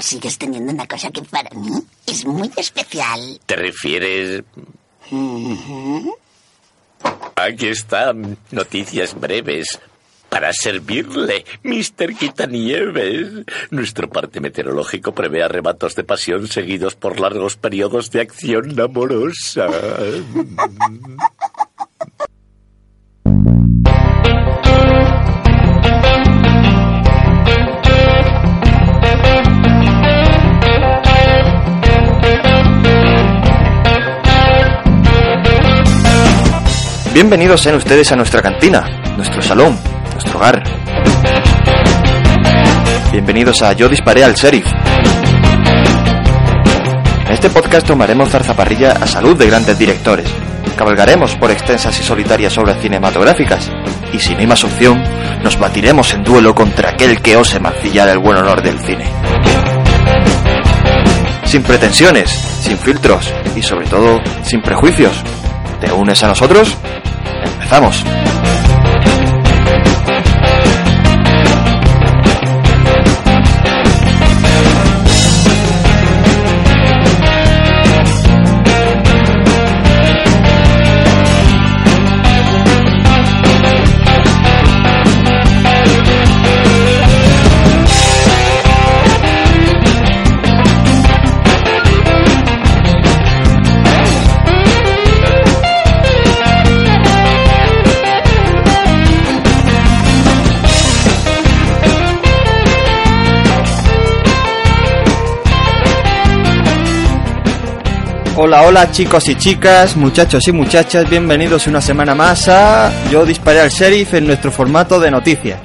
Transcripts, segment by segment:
sigues teniendo una cosa que para mí es muy especial. ¿Te refieres...? Aquí están noticias breves para servirle, Mr. Quitanieves. Nuestro parte meteorológico prevé arrebatos de pasión seguidos por largos periodos de acción amorosa. Bienvenidos sean ustedes a nuestra cantina, nuestro salón, nuestro hogar. Bienvenidos a Yo disparé al sheriff. En este podcast tomaremos zarzaparrilla a salud de grandes directores. Cabalgaremos por extensas y solitarias obras cinematográficas. Y si no hay más opción, nos batiremos en duelo contra aquel que ose mancillar el buen honor del cine. Sin pretensiones, sin filtros y sobre todo sin prejuicios. ¿Te unes a nosotros? Empezamos. Hola, hola chicos y chicas, muchachos y muchachas, bienvenidos una semana más a Yo disparé al sheriff en nuestro formato de noticias.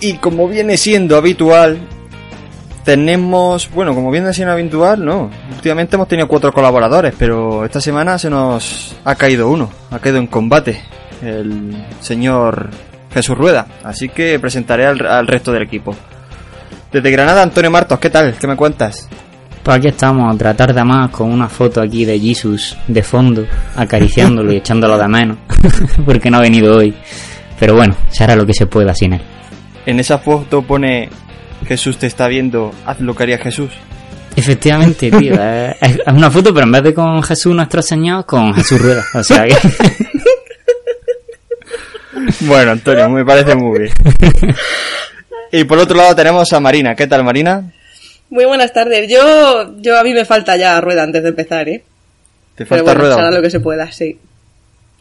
Y como viene siendo habitual, tenemos, bueno, como viene siendo habitual, no, últimamente hemos tenido cuatro colaboradores, pero esta semana se nos ha caído uno, ha caído en combate, el señor Jesús Rueda, así que presentaré al, al resto del equipo. Desde Granada, Antonio Martos, ¿qué tal? ¿Qué me cuentas? Pues aquí estamos, a tratar de más con una foto aquí de Jesus de fondo, acariciándolo y echándolo de menos, porque no ha venido hoy. Pero bueno, se hará lo que se pueda sin él. En esa foto pone Jesús te está viendo, haz lo que haría Jesús. Efectivamente, tío, es, es una foto, pero en vez de con Jesús nuestro Señor, con Jesús Rueda. O sea que... Bueno, Antonio, me parece muy bien. Y por otro lado tenemos a Marina. ¿Qué tal, Marina? Muy buenas tardes. Yo, yo a mí me falta ya rueda antes de empezar, ¿eh? ¿Te Pero falta bueno, rueda? lo que se pueda, sí.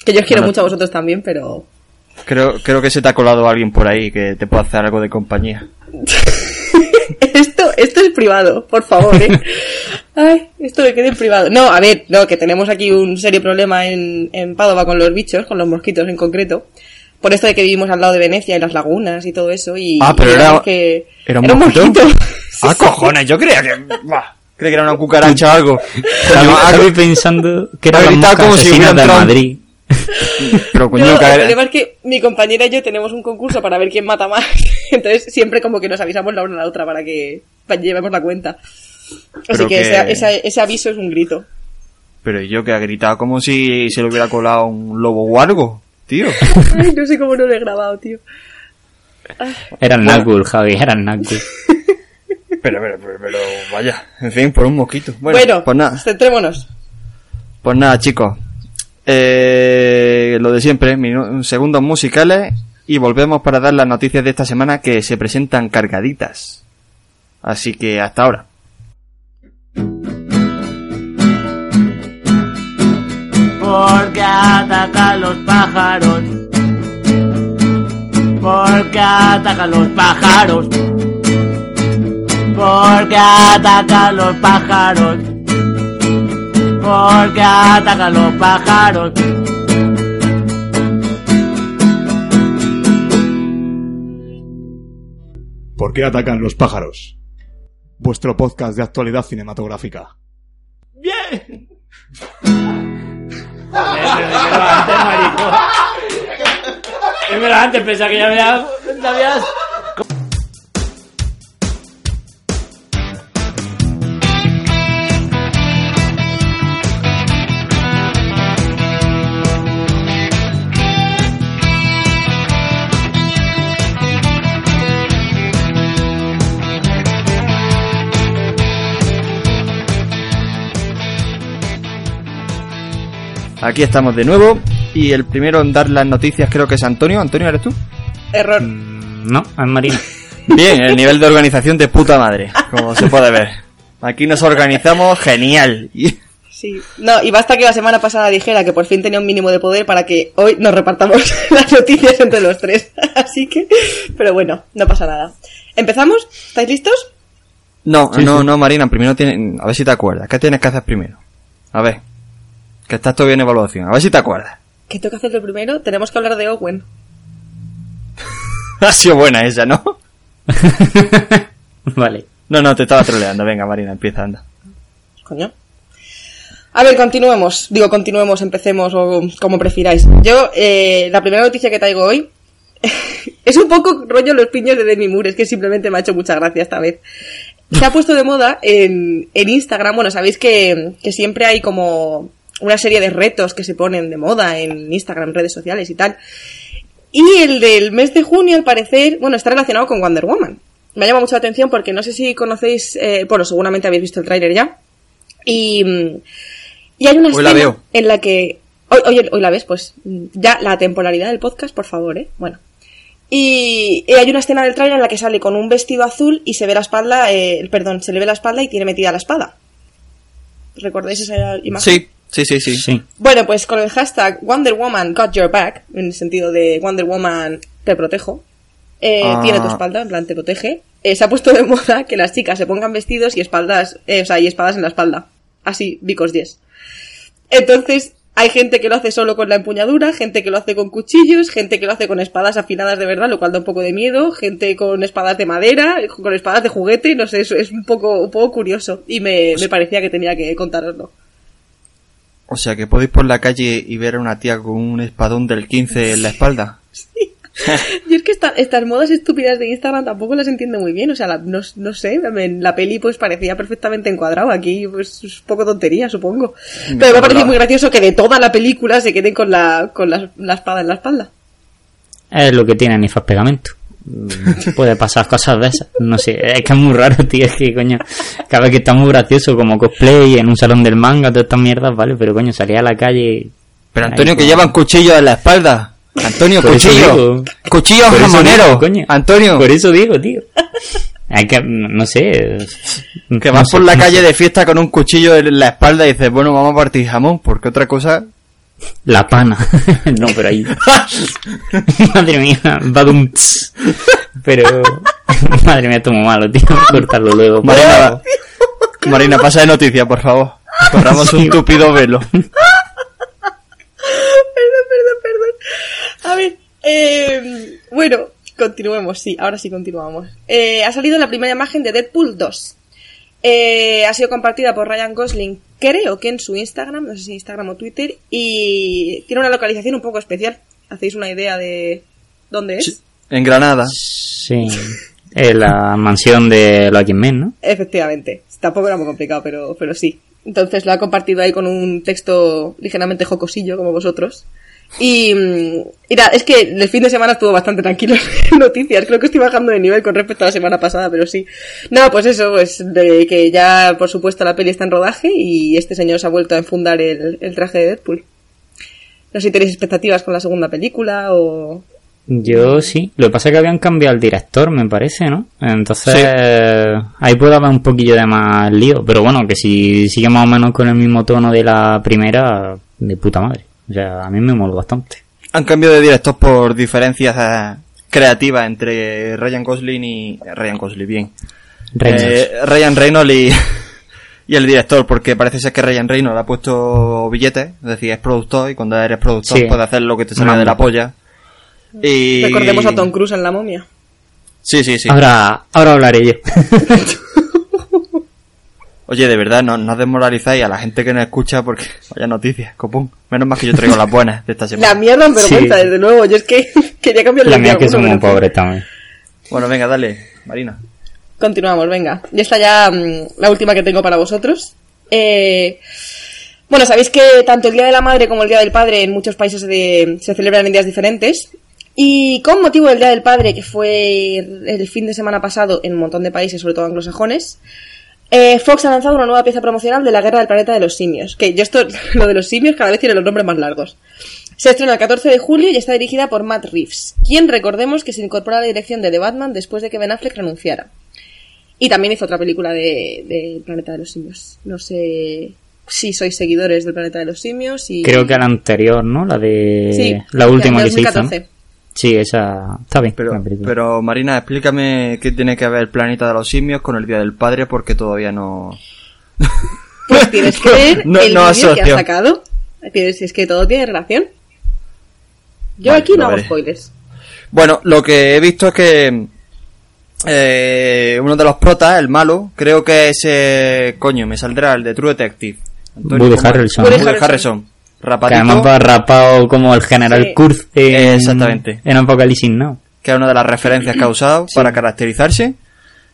Que yo os quiero Bueno. mucho a vosotros también, pero... Creo, creo que se te ha colado alguien por ahí que te pueda hacer algo de compañía. esto, esto es privado, por favor, ¿eh? Ay, esto que quede en privado. No, a ver, no, que tenemos aquí un serio problema en, en Padova con los bichos, con los mosquitos en concreto. Por esto de que vivimos al lado de Venecia y las lagunas y todo eso. Y, Ah, pero y era- que ¿era un mosquito? mosquito. ¡Ah, cojones! Yo creía que... Buah, creía que era una cucaracha o algo. Estaba pensando que era como si hubiera de Madrid. Pero coño, No, que el problema es que mi compañera y yo tenemos un concurso para ver quién mata más. Entonces siempre como que nos avisamos la una a la otra para que llevemos la cuenta. Así que, que- ese, ese- ese aviso es un grito. Pero yo que ha gritado como si se le hubiera colado un lobo o algo, tío. Ay, no sé cómo no lo he grabado, tío. Era el Nagul, Javi, era el Nagul. Pero, pero, pero, pero, vaya. En fin, por un mosquito. Bueno, Bueno, pues nada. centrémonos. Pues nada, chicos. Eh, lo de siempre, segundos musicales y volvemos para dar las noticias de esta semana que se presentan cargaditas. Así que hasta ahora. porque atacan los pájaros. Porque atacan los pájaros. Porque atacan los pájaros. Porque atacan los pájaros. ¿Por qué atacan los pájaros? Vuestro podcast de actualidad cinematográfica. Bien. Dímelo antes, pensaba que ya había- ya habías... aquí estamos de nuevo. Y el primero en dar las noticias creo que es Antonio. Antonio, ¿eres tú? Error. Mm, No, es Marina. Bien, el nivel de organización de puta madre, como se puede ver. Aquí nos organizamos genial. Sí. No, y basta que la semana pasada dijera que por fin tenía un mínimo de poder para que hoy nos repartamos las noticias entre los tres. Así que, pero bueno, no pasa nada. ¿Empezamos? ¿Estáis listos? No, Sí, no, sí. no, Marina, primero tiene... A ver si te acuerdas. ¿Qué tienes que hacer primero? A ver. Que estás todavía en evaluación. A ver si te acuerdas. ¿Qué tengo que hacer de primero? Tenemos que hablar de Owen. ha sido buena esa, ¿no? vale. No, no, te estaba troleando. Venga, Marina, empieza, anda. Coño. A ver, continuemos. Digo, continuemos, empecemos o como prefiráis. Yo, eh, la primera noticia que traigo hoy es un poco rollo los piños de Demi Moore, es que simplemente me ha hecho mucha gracia esta vez. Se ha puesto de moda en, en Instagram, bueno, sabéis que, que siempre hay como una serie de retos que se ponen de moda en Instagram, redes sociales y tal. Y el del mes de junio, al parecer, bueno, está relacionado con Wonder Woman. Me llama mucho la atención porque no sé si conocéis, eh, bueno, seguramente habéis visto el tráiler ya. Y, mm, y hay una Hoy la escena veo. en la que... Hoy, hoy, hoy la ves, pues ya la temporalidad del podcast, por favor, ¿eh? Bueno. Y, y hay una escena del tráiler en la que sale con un vestido azul y se ve la espalda, eh, perdón, se le ve la espalda y tiene metida la espada. ¿Recordáis esa imagen? Sí, sí, sí, sí. Sí. Bueno, pues con el hashtag Wonder Woman got your back, en el sentido de Wonder Woman te protejo, eh, Ah. tiene tu espalda, en plan te protege, eh, se ha puesto de moda que las chicas se pongan vestidos y espaldas, eh, o sea, y espadas en la espalda. Así, because yes. Entonces, hay gente que lo hace solo con la empuñadura, gente que lo hace con cuchillos, gente que lo hace con espadas afiladas de verdad, lo cual da un poco de miedo, gente con espadas de madera, con espadas de juguete, no sé, eso es un poco, un poco curioso y me, me parecía que tenía que contaroslo. O sea, que podéis por la calle y ver a una tía con un espadón del 15 en la espalda. Y es que esta- estas modas estúpidas de Instagram tampoco las entiendo muy bien. O sea, la- no, no sé, en la peli pues parecía perfectamente encuadrado. Aquí pues es un poco tontería, supongo. Pero me ha parecido muy gracioso que de toda la película se queden con la, con la, la espada en la espalda. Es lo que tiene Nifas Pegamento. Mm, Puede pasar cosas de esas. No sé, es que es muy raro, tío. Es que, coño, cada vez que está muy gracioso como cosplay en un salón del manga, todas estas mierdas, ¿vale? Pero, coño, salía a la calle. Pero Antonio, Ahí, que como- llevan cuchillo en la espalda. Antonio, Por cuchillo. Cuchillo jamonero. digo. Antonio, Por eso digo, tío. Hay que, no sé. que no vas sé, por la no calle sé. de fiesta con un cuchillo en la espalda y dices, bueno, vamos a partir jamón, porque otra cosa... La pana. no, pero ahí. Madre mía, badum. tss. Pero. Madre mía, muy malo, tío. Cortarlo luego. Marina, Marina, pasa de noticia, por favor. Corramos un tupido velo. Perdón, perdón, perdón. A ver, eh, bueno, continuemos, sí, ahora sí continuamos. Eh, ha salido la primera imagen de Deadpool 2. Eh, ha sido compartida por Ryan Gosling, creo que en su Instagram, no sé si Instagram o Twitter, y tiene una localización un poco especial. ¿Hacéis una idea de dónde es? En Granada. Sí. En la mansión de los Men, ¿no? Efectivamente. Tampoco era muy complicado, pero, pero sí. Entonces lo ha compartido ahí con un texto ligeramente jocosillo, como vosotros. Y, nada, es que el fin de semana estuvo bastante tranquilo en noticias. Creo que estoy bajando de nivel con respecto a la semana pasada, pero sí. No, pues eso, pues de que ya, por supuesto, la peli está en rodaje y este señor se ha vuelto a enfundar el, el traje de Deadpool. No sé si tenéis expectativas con la segunda película o... Yo sí. Lo que pasa es que habían cambiado el director, me parece, ¿no? Entonces, ahí puede haber un poquillo de más lío. Pero bueno, que si sigue más o menos con el mismo tono de la primera, de puta madre. Sea, a mí me mola bastante. Han cambiado de director por diferencias eh, creativas entre Ryan Gosling y... Ryan Gosling, bien. Reynolds. Eh, Ryan Reynolds y, y el director, porque parece ser que Ryan Reynolds ha puesto billetes, es decir, es productor y cuando eres productor Sí. puedes hacer lo que te salga de la polla. Y... Recordemos a Tom Cruise en La momia. Sí, sí, sí. Ahora, ahora hablaré yo. Oye, de verdad, no, no desmoralizáis a la gente que nos escucha porque vaya noticias, copón. Menos mal que yo traigo las buenas de esta La semana. mierda en vergüenza, Sí. desde luego. Yo es que quería cambiar la mía es que somos pero- pobres también. Bueno, venga, dale, Marina. Continuamos, venga. Y esta ya mm, la última que tengo para vosotros. Eh, bueno, sabéis que tanto el Día de la Madre como el Día del Padre en muchos países se, se celebran en días diferentes. Y con motivo del Día del Padre, que fue el fin de semana pasado en un montón de países, sobre todo anglosajones, Eh, Fox ha lanzado una nueva pieza promocional de la Guerra del Planeta de los Simios. Que yo esto, lo de los simios cada vez tiene los nombres más largos. Se estrena el 14 de julio y está dirigida por Matt Reeves, quien recordemos que se incorpora a la dirección de The Batman después de que Ben Affleck renunciara. Y también hizo otra película de, de Planeta de los Simios. No sé si sois seguidores del Planeta de los Simios y... Creo que la anterior, ¿no? La de... Sí, la última de que se hizo. ¿no? 2014. Sí, esa... Está bien. Pero, Marina, explícame qué tiene que ver el planeta de los simios con el Día del Padre porque todavía no... Pues tienes que ver No- el no vídeo que asocio. ha sacado. Tienes- Es que todo tiene relación. Yo Vale, aquí no hago veré. spoilers. Bueno, lo que he visto es que eh, uno de los protas, el malo, creo que es... eh, coño, me saldrá el de True Detective. Antonio, Woody. Harrelson. Woody Harrelson. Harrelson. Que además va rapado como el general Sí. Kurz en, Exactamente. en Apocalipsis Now. que es una de las referencias que ha usado para caracterizarse.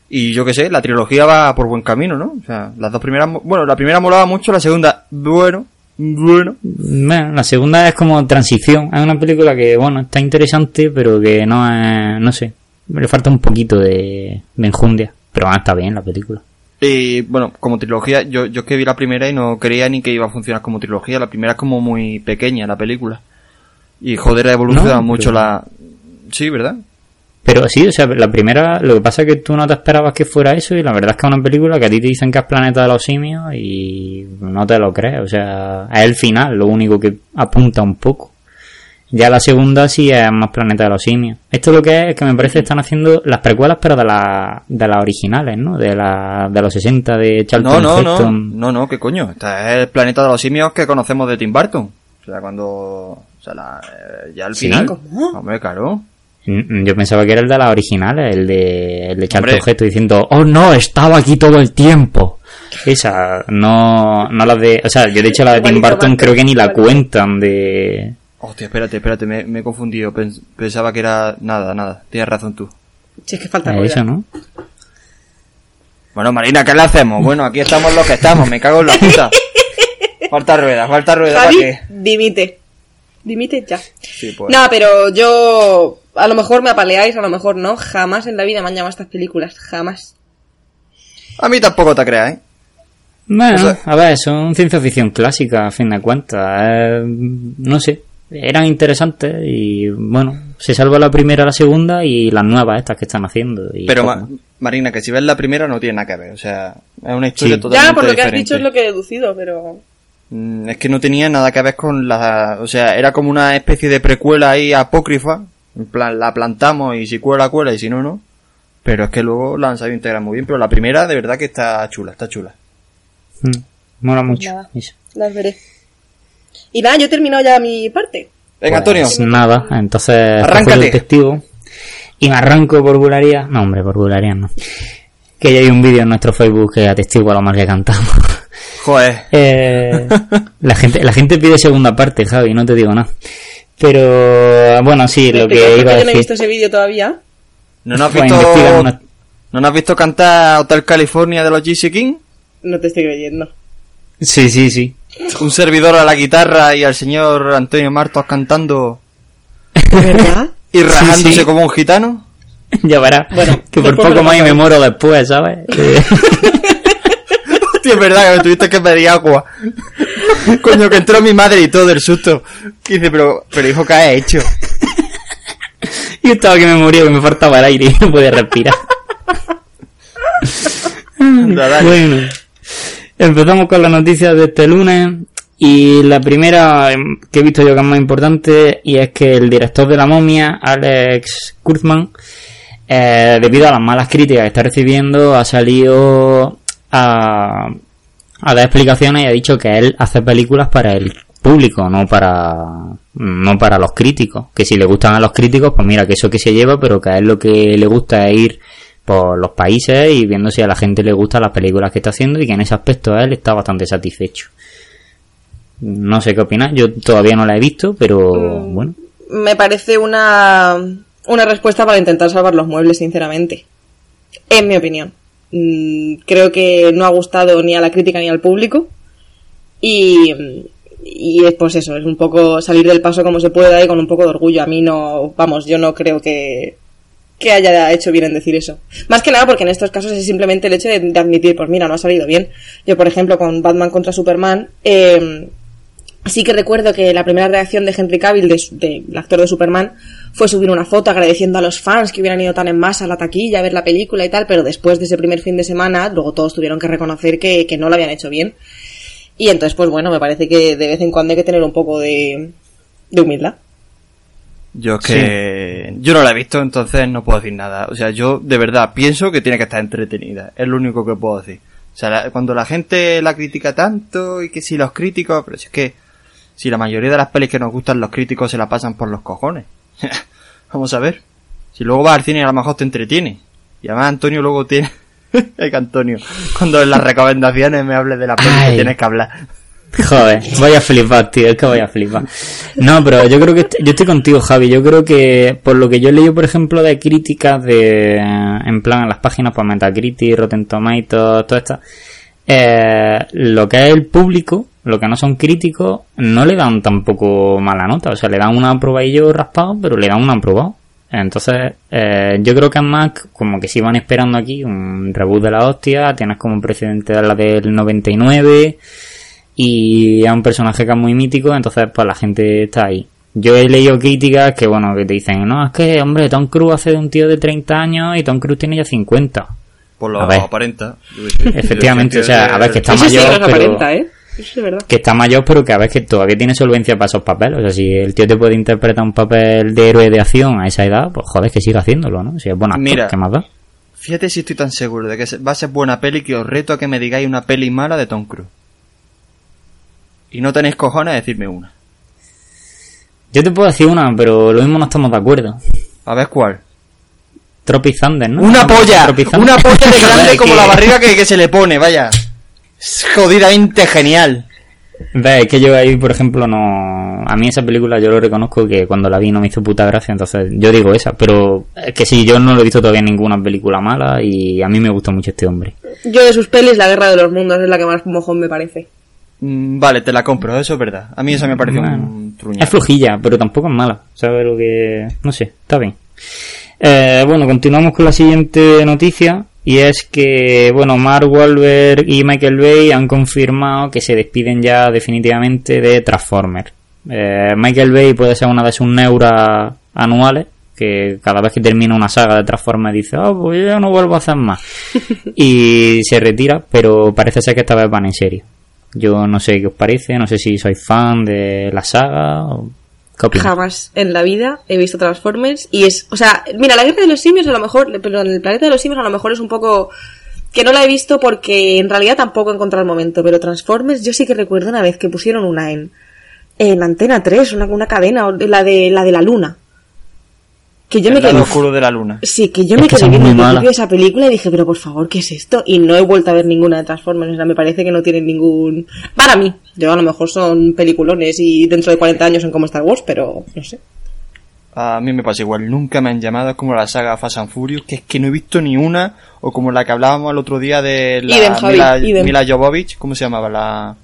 Y yo que sé, la trilogía va por buen camino, ¿no? O sea, las dos primeras... Bueno, la primera molaba mucho, la segunda, bueno, bueno. Bueno, la segunda es como transición. Es una película que, bueno, está interesante, pero que no es, no sé, le falta un poquito de, de enjundia. Pero bueno, está bien la película. Y bueno, como trilogía, yo, yo es que vi la primera y no creía ni que iba a funcionar como trilogía. La primera es como muy pequeña, la película. Y joder, ha evolucionado No, mucho pero- la... Sí, ¿verdad? Pero sí, o sea, la primera, lo que pasa es que tú no te esperabas que fuera eso y la verdad es que es una película que a ti te dicen que es Planeta de los Simios y no te lo crees, o sea, es el final, lo único que apunta un poco. Ya la segunda sí es más Planeta de los Simios. Esto lo que es, es que me parece que están haciendo las precuelas pero de, la, de las originales, ¿no? De, la, de los 60 de Charlton No, no, no, Heston. no, no, ¿qué coño? Este es el planeta de los simios que conocemos de Tim Burton. O sea, cuando... O sea, la- eh, ya al ¿Sí? final... ¿Cómo? Hombre, claro. Mm, Yo pensaba que era el de las originales, el de, el de Charlton. Heston diciendo, oh no, estaba aquí todo el tiempo. Esa, no, no la de, o sea, yo de hecho la de Tim Burton creo que ni la cuentan de, Hostia, espérate, espérate, me, me he confundido. Pens- pensaba que era... Nada, nada. Tienes razón tú. Si es que falta eso, ¿no? Bueno, Marina, ¿qué le hacemos? Bueno, aquí estamos los que estamos. Me cago en la puta. Falta rueda, falta rueda. ¿para Javi, qué? dimite. Dimite ya. Sí, pues. No, pero yo... A lo mejor me apaleáis, a lo mejor no. Jamás en la vida me han llamado estas películas. Jamás. A mí tampoco te creas, ¿eh? Bueno, O sea- a ver, son ciencia ficción clásica, a fin de cuentas. eh, no sé, eran interesantes y bueno, se salva la primera, la segunda y las nuevas estas que están haciendo. y Pero, Ma-. Marina, que si ves la primera no tiene nada que ver. O sea, es una historia Sí. totalmente Ya, por lo que has dicho es lo que he deducido, pero... Mm, Es que no tenía nada que ver con la... O sea, era como una especie de precuela ahí apócrifa. En plan, la plantamos y si cuela, cuela y si no, no. Pero es que luego la han sabido integrar muy bien. Pero la primera, de verdad que está chula, está chula. Mm, mola mucho. Nada. Las veré. Y nada, yo he terminado ya mi parte. Venga, Antonio. Pues nada, entonces Arráncate. cojo el testigo y me arranco por bularía. No, hombre, por bularía no. Que ya hay un vídeo en nuestro Facebook que atestigua lo mal que cantamos. Joder. Eh, la gente la gente pide segunda parte, Javi, no te digo nada. Pero bueno, sí, lo que iba a no he visto decir. ese vídeo todavía. ¿No nos has Pues visto... una- ¿No nos has visto cantar Hotel California de los GC King? No te estoy creyendo. Sí, sí, sí. Un servidor a la guitarra y al señor Antonio Martos cantando ¿Verdad? y rajándose sí. como un gitano. Ya verás. Bueno, que por poco más y me muero después, ¿sabes? Hostia, es verdad que me tuviste que pedir agua. Coño, que entró mi madre y todo del susto. Que dice, pero, pero hijo, ¿qué has hecho? Yo estaba que me moría, que me faltaba el aire y no podía respirar. Anda. Bueno, empezamos con las noticias de este lunes. Y la primera em, que he visto yo que es más importante, y es que el director de la momia, Alex Kurtzman, eh, debido a las malas críticas que está recibiendo, ha salido a, a dar explicaciones y ha dicho que él hace películas para el público, no para no para los críticos. Que si le gustan a los críticos, pues mira, que eso que se lleva, pero que a él lo que le gusta es ir por los países y viendo si a la gente le gustan las películas que está haciendo y que en ese aspecto él está bastante satisfecho. No sé qué opinas, yo todavía no la he visto, pero Mm. bueno. Me parece una, una respuesta para intentar salvar los muebles, sinceramente. En mi opinión. Mm, Creo que no ha gustado ni a la crítica ni al público. Y, y es pues eso, es un poco salir del paso como se pueda y con un poco de orgullo. A mí no, vamos, yo no creo que, que haya hecho bien en decir eso. Más que nada porque en estos casos es simplemente el hecho de, de admitir, pues mira, no ha salido bien. Yo, por ejemplo, con Batman contra Superman, eh, sí que recuerdo que la primera reacción de Henry Cavill, de- del actor de Superman, fue subir una foto agradeciendo a los fans que hubieran ido tan en masa a la taquilla a ver la película y tal, pero después de ese primer fin de semana, luego todos tuvieron que reconocer que, que no lo habían hecho bien. Y entonces, pues bueno, me parece que de vez en cuando hay que tener un poco de, de humildad. Yo es que yo no la he visto, entonces no puedo decir nada. O sea, yo de verdad pienso que tiene que estar entretenida. Es lo único que puedo decir. O sea, la- cuando la gente la critica tanto y que si los críticos, pero si es que si la mayoría de las pelis que nos gustan los críticos se la pasan por los cojones. Vamos a ver. Si luego vas al cine y a lo mejor te entretiene. Y además Antonio luego tiene... que Antonio, cuando en las recomendaciones me hables de la peli que tienes que hablar. Joder, voy a flipar, tío, es que voy a flipar. No, pero yo creo que yo estoy contigo, Javi. Yo creo que por lo que yo he leído, por ejemplo, de críticas de en plan en las páginas pues Metacritic, Rotten Tomatoes, todo esto, eh, lo que es el público, lo que no son críticos, no le dan tampoco mala nota, o sea, le dan un aprobadillo raspado, pero le dan un aprobado. Entonces, eh, yo creo que más como que si van esperando aquí un reboot de la hostia, tienes como un precedente de la del 99 y es un personaje que es muy mítico, entonces pues la gente está ahí. Yo he leído críticas que bueno, que te dicen, no, es que hombre, Tom Cruise hace de un tío de 30 años y Tom Cruise tiene ya 50. Por lo aparenta. Efectivamente, o sea, a ver, que está Eso sí mayor, nos pero- aparenta, ¿eh? Eso es verdad. que está mayor, pero que a ver que todavía tiene solvencia para esos papeles. O sea, si el tío te puede interpretar un papel de héroe de acción a esa edad, pues joder, que siga haciéndolo, ¿no? Si es buen actor, Mira. ¿qué más da? Fíjate si estoy tan seguro de que va a ser buena peli que os reto a que me digáis una peli mala de Tom Cruise. Y no tenéis cojones a decirme una. Yo te puedo decir una, pero lo mismo no estamos de acuerdo. A ver cuál. Tropic Thunder, ¿no? ¡Una polla! ¡Una polla de grande como la barriga que, que se le pone, vaya! Es jodidamente genial. Ve, es que yo ahí, por ejemplo, no... A mí esa película yo lo reconozco que cuando la vi no me hizo puta gracia, entonces yo digo esa, pero es que sí, yo no lo he visto todavía en ninguna película mala y a mí me gusta mucho este hombre. Yo de sus pelis, La Guerra de los Mundos es la que más mojón me parece. Mm, vale, te la compro, eso es verdad. A mí esa me pareció Bueno, un. Es flojilla, pero tampoco es mala, ¿sabes lo que...? No sé, está bien. Eh, bueno, continuamos con la siguiente noticia y es que, bueno, Mark Wahlberg y Michael Bay han confirmado que se despiden ya definitivamente de Transformers. Eh, Michael Bay puede ser una de sus neuras anuales, que cada vez que termina una saga de Transformers dice, oh, pues yo ya no vuelvo a hacer más. y se retira, pero parece ser que esta vez van en serio. Yo no sé qué os parece, no sé si sois fan de la saga o. Jamás en la vida he visto Transformers y es, o sea, mira, la guerra de los simios a lo mejor, pero en el planeta de los simios a lo mejor es un poco que no la he visto porque en realidad tampoco he encontrado el momento, pero Transformers yo sí que recuerdo una vez que pusieron una en en Antena 3, una, una cadena, la de la de la luna. Que yo El me lado quedé oscuro de la luna. Sí, que yo Es me que quedé viendo muy el malas. principio de esa película y dije, pero por favor, ¿qué es esto? Y no he vuelto a ver ninguna de Transformers, o sea, me parece que no tienen ningún... Para mí, yo a lo mejor son peliculones y dentro de 40 años son como Star Wars, pero no sé. A mí me pasa igual, nunca me han llamado es como la saga Fast and Furious, que es que no he visto ni una, o como la que hablábamos el otro día de la Idem, Javi, Mila, Jovovich, ¿cómo se llamaba la,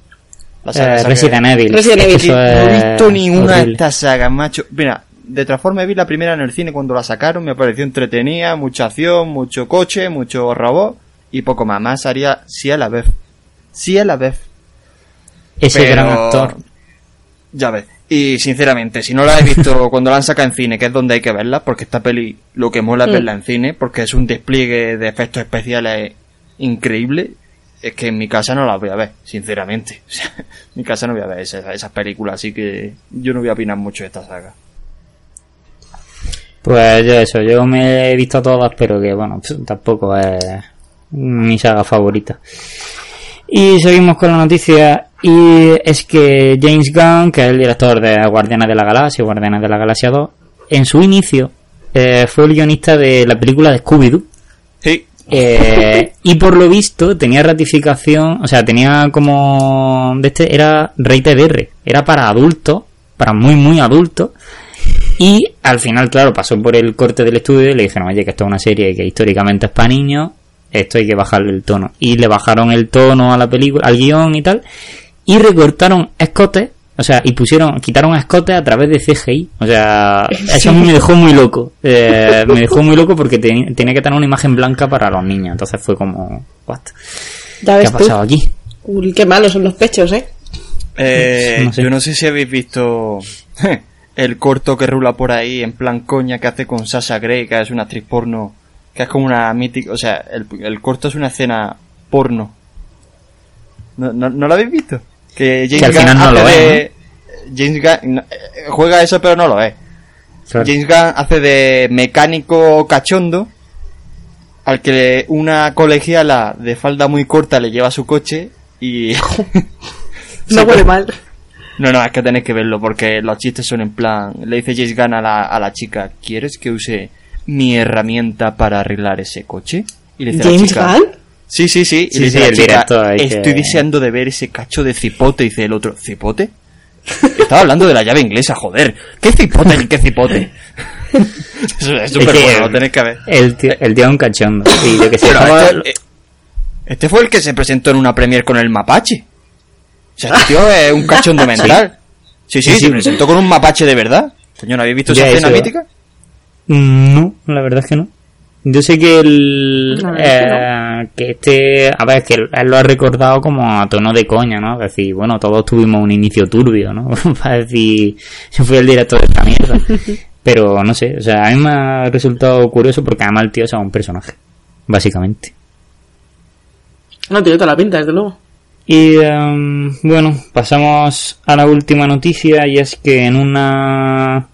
la Eh, esa que- Resident Evil. Resident Es que Evil. no he visto ni una de estas sagas, macho. Mira, de Transformers vi la primera en el cine cuando la sacaron, me pareció entretenida, mucha acción, mucho coche, mucho robot, y poco más. Más haría sí a la vez. Sí a la vez. Ese Pero- gran actor. Ya ves. Y sinceramente, si no la he visto cuando la han sacado en cine, que es donde hay que verla, porque esta peli lo que mola es verla en cine, porque es un despliegue de efectos especiales increíble, es que en mi casa no la voy a ver, sinceramente. En mi casa no voy a ver esas, esas películas, así que yo no voy a opinar mucho de esta saga. Pues yo eso, yo me he visto todas, pero que bueno, tampoco es mi saga favorita. Y seguimos con la noticia y es que James Gunn, que es el director de Guardianes de la Galaxia, Guardianes de la Galaxia 2, en su inicio eh, fue el guionista de la película de Scooby-Doo. Sí. Eh, y por lo visto tenía ratificación, o sea, tenía como de este era rated R, era para adultos, para muy muy adultos. Y al final, claro, pasó por el corte del estudio y le dijeron, oye, que esto es una serie que históricamente es para niños, esto hay que bajarle el tono. Y le bajaron el tono a la película, al guion y tal, y recortaron escotes O sea, y pusieron, quitaron a escote a través de CGI. O sea, eso me dejó muy loco. Eh, me dejó muy loco porque teni- tenía que tener una imagen blanca para los niños. Entonces fue como, what? Ya ¿Qué ha tú. pasado aquí? Uy, qué malos son los pechos, ¿eh? Eh, No sé. Yo no sé si habéis visto el corto que rula por ahí en plan coña que hace con Sasha Grey, que es una actriz porno, que es como una mítica, o sea, el, el corto es una escena porno. ¿No, no, ¿no lo habéis visto? Que James Que al Gunn final no lo es, de- James Gunn eh, juega eso pero no lo es. Claro. James Gunn hace de mecánico cachondo al que una colegiala de falda muy corta le lleva su coche y... No huele mal. No, no, es que tenéis que verlo porque los chistes son en plan. Le dice James Gunn a la, a la chica: ¿Quieres que use mi herramienta para arreglar ese coche? Y le dice la ¿James chica, Gunn? Sí, sí, sí. Y Sí, le dice sí, la el chica, directo ahí que- Estoy deseando de ver ese cacho de cipote. Dice el otro: ¿Cipote? Estaba hablando de la llave inglesa, joder. ¿Qué cipote ni qué cipote? Es súper bueno, lo tenéis que ver. El tío, el tío es un cachondo. Y yo que sé, Pero estaba- este, eh, este fue el que se presentó en una premier con el mapache. O sea, este tío es un cachondo mental. Sí, sí, Sí, sí. se presentó con un mapache de verdad. Coño, ¿no habéis visto esa Ya, escena eso- mítica? No, la verdad es que no. Yo sé que el. Eh, que este. A ver, que él, él lo ha recordado como a tono de coña, ¿no? Es decir, bueno, todos tuvimos un inicio turbio, ¿no? Para decir, yo fui el director de esta mierda. Pero no sé, o sea, a mí me ha resultado curioso porque además el tío es un personaje, básicamente. No tiene toda la pinta, desde luego. Y em, bueno, pasamos a la última noticia y es que en una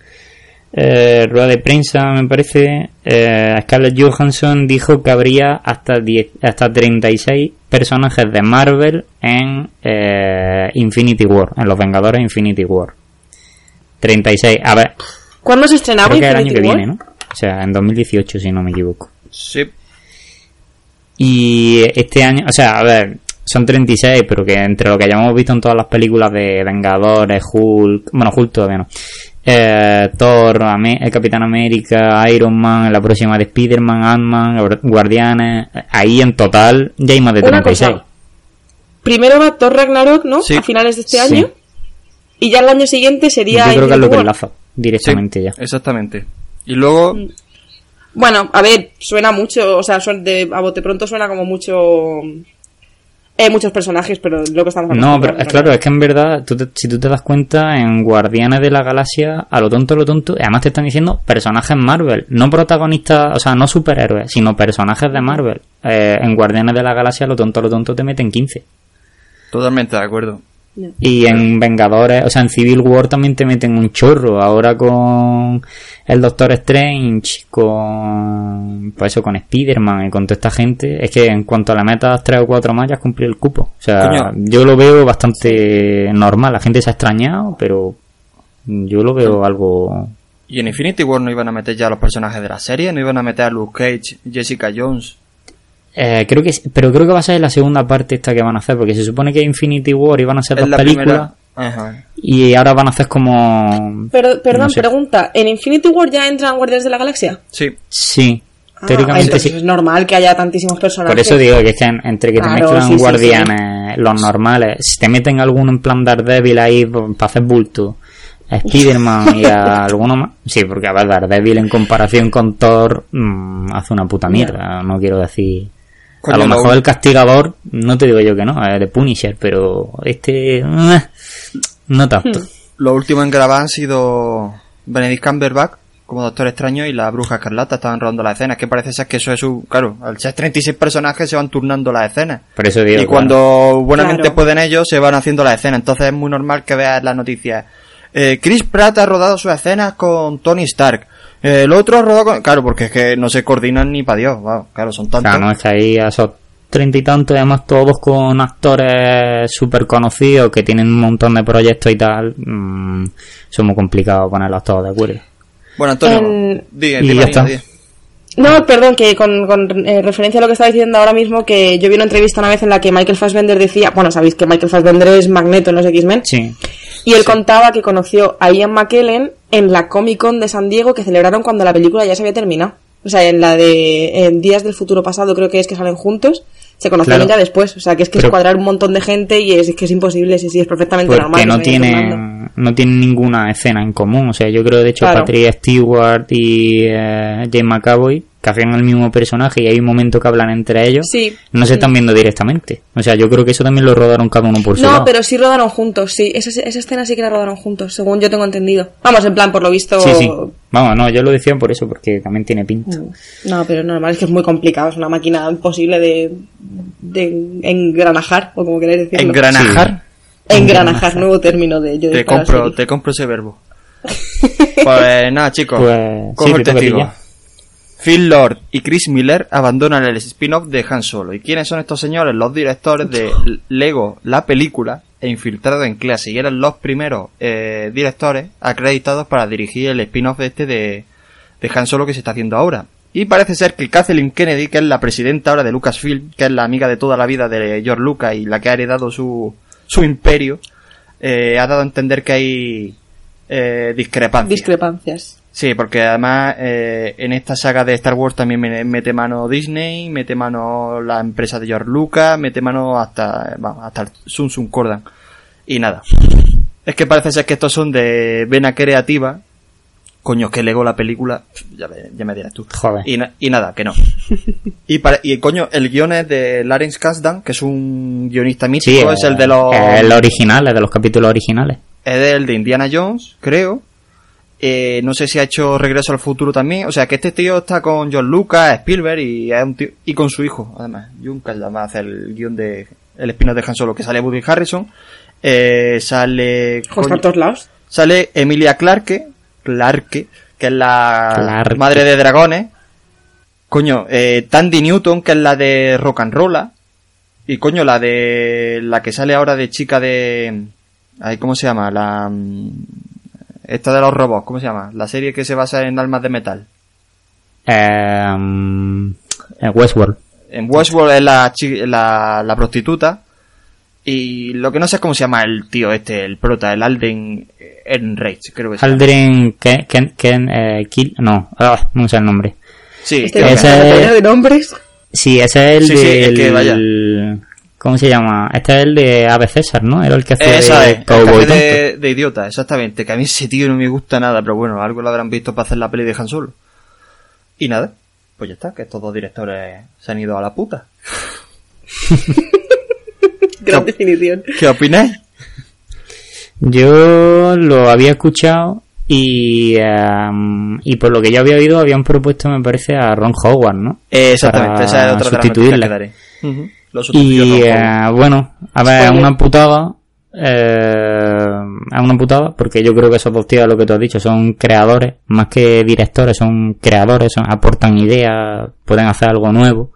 eh, rueda de prensa, me parece, eh, Scarlett Johansson dijo que habría hasta 10, hasta 36 personajes de Marvel en eh, Infinity War, en Los Vengadores Infinity War. 36, a ver, ¿Cuándo se estrenaba creo que el año que viene, ¿no? O sea, en 2018, si no me equivoco. Sí. Y este año, o sea, a ver, son 36, pero que entre lo que hayamos visto en todas las películas de Vengadores, Hulk, bueno, Hulk todavía no, eh, Thor, el Capitán América, Iron Man, la próxima de Spider-Man, Ant-Man, Guar- Guardianes, ahí en total ya hay más de Una 36. cosa. Primero va Thor Ragnarok, ¿no? Sí. A finales de este Sí. año. Y ya el año siguiente Yo sería. creo que es lo que enlaza directamente ya. Exactamente. Y luego, Mm. Bueno, a ver, suena mucho, o sea, de, a bote pronto suena como mucho. Eh, muchos personajes, pero lo que estamos No, acostumbrados, pero es ¿no? claro, es que en verdad, tú te- si tú te das cuenta, en Guardianes de la Galaxia, a lo tonto, a lo tonto, además te están diciendo personajes Marvel, no protagonistas, o sea, no superhéroes, sino personajes de Marvel. Eh, en Guardianes de la Galaxia, a lo tonto, a lo tonto, te meten 15. totalmente de acuerdo. Y en Vengadores, o sea, en Civil War también te meten un chorro. Ahora con el Doctor Strange, con. Pues eso, con Spider-Man y con toda esta gente. Es que en cuanto le metas tres o cuatro más, ya has cumplido el cupo. O sea, Coño. yo lo veo bastante normal. La gente se ha extrañado, pero yo lo veo algo. Y en Infinity War no iban a meter ya los personajes de la serie, no iban a meter a Luke Cage, Jessica Jones. Eh, creo que, pero creo que va a ser la segunda parte esta que van a hacer, porque se supone que Infinity War iban a ser dos la películas. Ajá. y ahora van a hacer como. Pero, perdón, No sé. pregunta: ¿en Infinity War ya entran Guardianes de la Galaxia? Sí. Sí, Ah, teóricamente sí. es normal que haya tantísimos personajes. Por eso digo que es que entre que te mezclan sí, sí, guardianes, los normales, si te meten alguno en plan Daredevil ahí para hacer bulto, a Spiderman y a alguno más, sí, porque a ver, Daredevil en comparación con Thor mm, hace una puta mierda, no quiero decir... Coño, a lo lo- mejor el castigador, no te digo yo que no, es de Punisher, pero este... eh, no tanto. Los últimos en grabar han sido Benedict Cumberbatch como Doctor Extraño y la Bruja Escarlata estaban rodando las escenas. Que parece ser que eso es su... Claro, al ser 36 personajes se van turnando las escenas. Por eso digo... y cuando buenamente Claro. pueden ellos, se van haciendo las escenas. Entonces es muy normal que veas las noticias. Eh, Chris Pratt ha rodado sus escenas con Tony Stark. El otro ha rodado con... Claro, porque es que no se coordinan ni para Dios. Wow, claro, son tantos. Claro, no es que ahí a esos treinta y tantos, y además todos con actores súper conocidos que tienen un montón de proyectos y tal, mm, son muy complicados ponerlos todos de acuerdo. Bueno, Antonio, En- di, Y di, ya está. No, perdón, que con, con, eh, referencia a lo que estaba diciendo ahora mismo, que yo vi una entrevista una vez en la que Michael Fassbender decía, bueno, sabéis que Michael Fassbender es Magneto en los X-Men, Sí, y él contaba que conoció a Ian McKellen en la Comic Con de San Diego que celebraron cuando la película ya se había terminado. O sea, en la de en Días del Futuro Pasado creo que es que salen juntos, Se conocieron Claro. ya después. O sea, que es que Pero- es cuadrar un montón de gente y es, es que es imposible. Sí, sí, es perfectamente normal. Porque no vayan turnando. tienen, no tienen ninguna escena en común. O sea, yo creo de hecho Claro. Patrick Stewart y eh, James McAvoy que hacían el mismo personaje y hay un momento que hablan entre ellos. Sí. No se están viendo directamente. O sea, yo creo que eso también lo rodaron cada uno por su No, lado. pero sí rodaron juntos, sí. Esa, esa escena sí que la rodaron juntos, según yo tengo entendido. Vamos, en plan, por lo visto. Sí, sí. Vamos, no, yo lo decía por eso, porque también tiene pinta. No, pero normal, es que es muy complicado. Es una máquina imposible de, de engranajar, o como queréis decirlo. Engranajar. Engranajar, nuevo término de yo Te compro, te compro ese verbo. Pues nada, chicos. Pues, cojo sí, el te testigo. Phil Lord y Chris Miller abandonan el spin-off de Han Solo. ¿Y quiénes son estos señores? Los directores de Lego, la película, e Infiltrado en clase. Y eran los primeros eh, directores acreditados para dirigir el spin-off este de, de Han Solo que se está haciendo ahora. Y parece ser que Kathleen Kennedy, que es la presidenta ahora de Lucasfilm, que es la amiga de toda la vida de George Lucas y la que ha heredado su, su imperio, eh, ha dado a entender que hay eh, discrepancias. Discrepancias. Sí, porque además eh, en esta saga de Star Wars también me- mete mano Disney, mete mano la empresa de George Lucas, mete mano hasta, vamos, hasta el Sun Sun Cordan. Y nada. Es que parece ser que estos son de vena creativa. Coño, que legó la película. Ya, me- ya me dirás tú. Joder. Y, na- y nada, que no. Y, para- y coño, el guion es de Lawrence Kasdan, que es un guionista mítico, es el de los... es el original, es de los capítulos originales. Es del de Indiana Jones, creo. Eh, no sé si ha hecho Regreso al Futuro también. O sea, que este tío está con John Lucas, Spielberg y es un tío- y con su hijo, además. Junkas va a hacer el guion de el spin de Han Solo, que sale Woody Harrison. Eh, sale por todos lados. sale Emilia Clarke, Clarke, que es la Clarke. madre de dragones. Coño, eh, Tandy Newton, que es la de Rock and Rolla. Y coño, la de la que sale ahora de chica de ay, ¿cómo se llama? La mm, esta de los robots, ¿cómo se llama? La serie que se basa en almas de metal. Eh, eh, Westworld. En Westworld es la, chi- la, la prostituta. Y lo que no sé es cómo se llama el tío este, el prota, el Alden Ehrenreich, creo que se llama. Aldrin Ken, Ken, Ken, eh, Kill, no, ah, no sé el nombre. Sí, Este ese- batalla de nombres. Sí, ese es el Sí, es que vaya. ¿Cómo se llama? Este es el de Ave César, ¿no? Era el que hacía Esa de es, el Cowboy de, de idiota, exactamente. Que a mí ese tío no me gusta nada, pero bueno, algo lo habrán visto para hacer la peli de Han Solo. Y nada, pues ya está, que estos dos directores se han ido a la puta. Gran definición. ¿Qué opináis? Yo lo había escuchado y, em, y por lo que yo había oído habían propuesto, me parece, a Ron Howard, ¿no? Eh, exactamente, Para esa es otra de las noticias sustituirle. que daré. Ujú, Y eh, bueno, a ver, es una putada. Eh, es una putada porque yo creo que esos dos tíos, lo que tú has dicho, son creadores, más que directores, son creadores, son- aportan ideas, pueden hacer algo nuevo.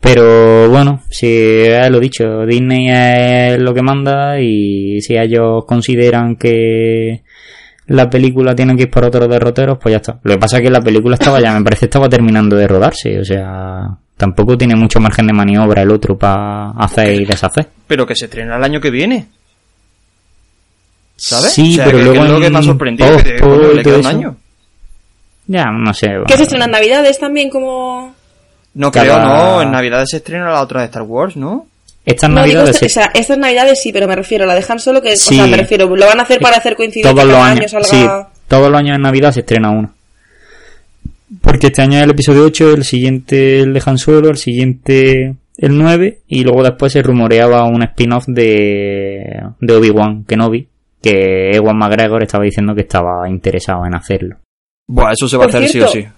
Pero bueno, si es lo dicho, Disney es lo que manda y si ellos consideran que la película tiene que ir por otros derroteros, pues ya está. Lo que pasa es que la película estaba ya, me parece, estaba terminando de rodarse, o sea, tampoco tiene mucho margen de maniobra el otro para hacer y deshacer. Pero que se estrena el año que viene. ¿Sabes? Sí, O sea, pero que- luego que es lo que me ha en sorprendido, que post, coño, le queda un año. Ya, no sé. ¿Qué bueno. se estrena en Navidades también como...? No Cada- creo, no. En Navidad se estrena la otra de Star Wars, ¿no? Estas No, digo, navidades se- o sea, estas Navidades sí, pero me refiero, la dejan solo que... Sí. O sea, me refiero, lo van a hacer para hacer coincidir todos que los años, año sí, salga... todos los años en Navidad se estrena uno. Porque este año es el episodio 8, el siguiente el de Han Solo, el siguiente el 9 y luego después se rumoreaba un spin-off de, de Obi-Wan Kenobi que Ewan McGregor estaba diciendo que estaba interesado en hacerlo. Buah, eso se va Por a hacer cierto, sí o sí.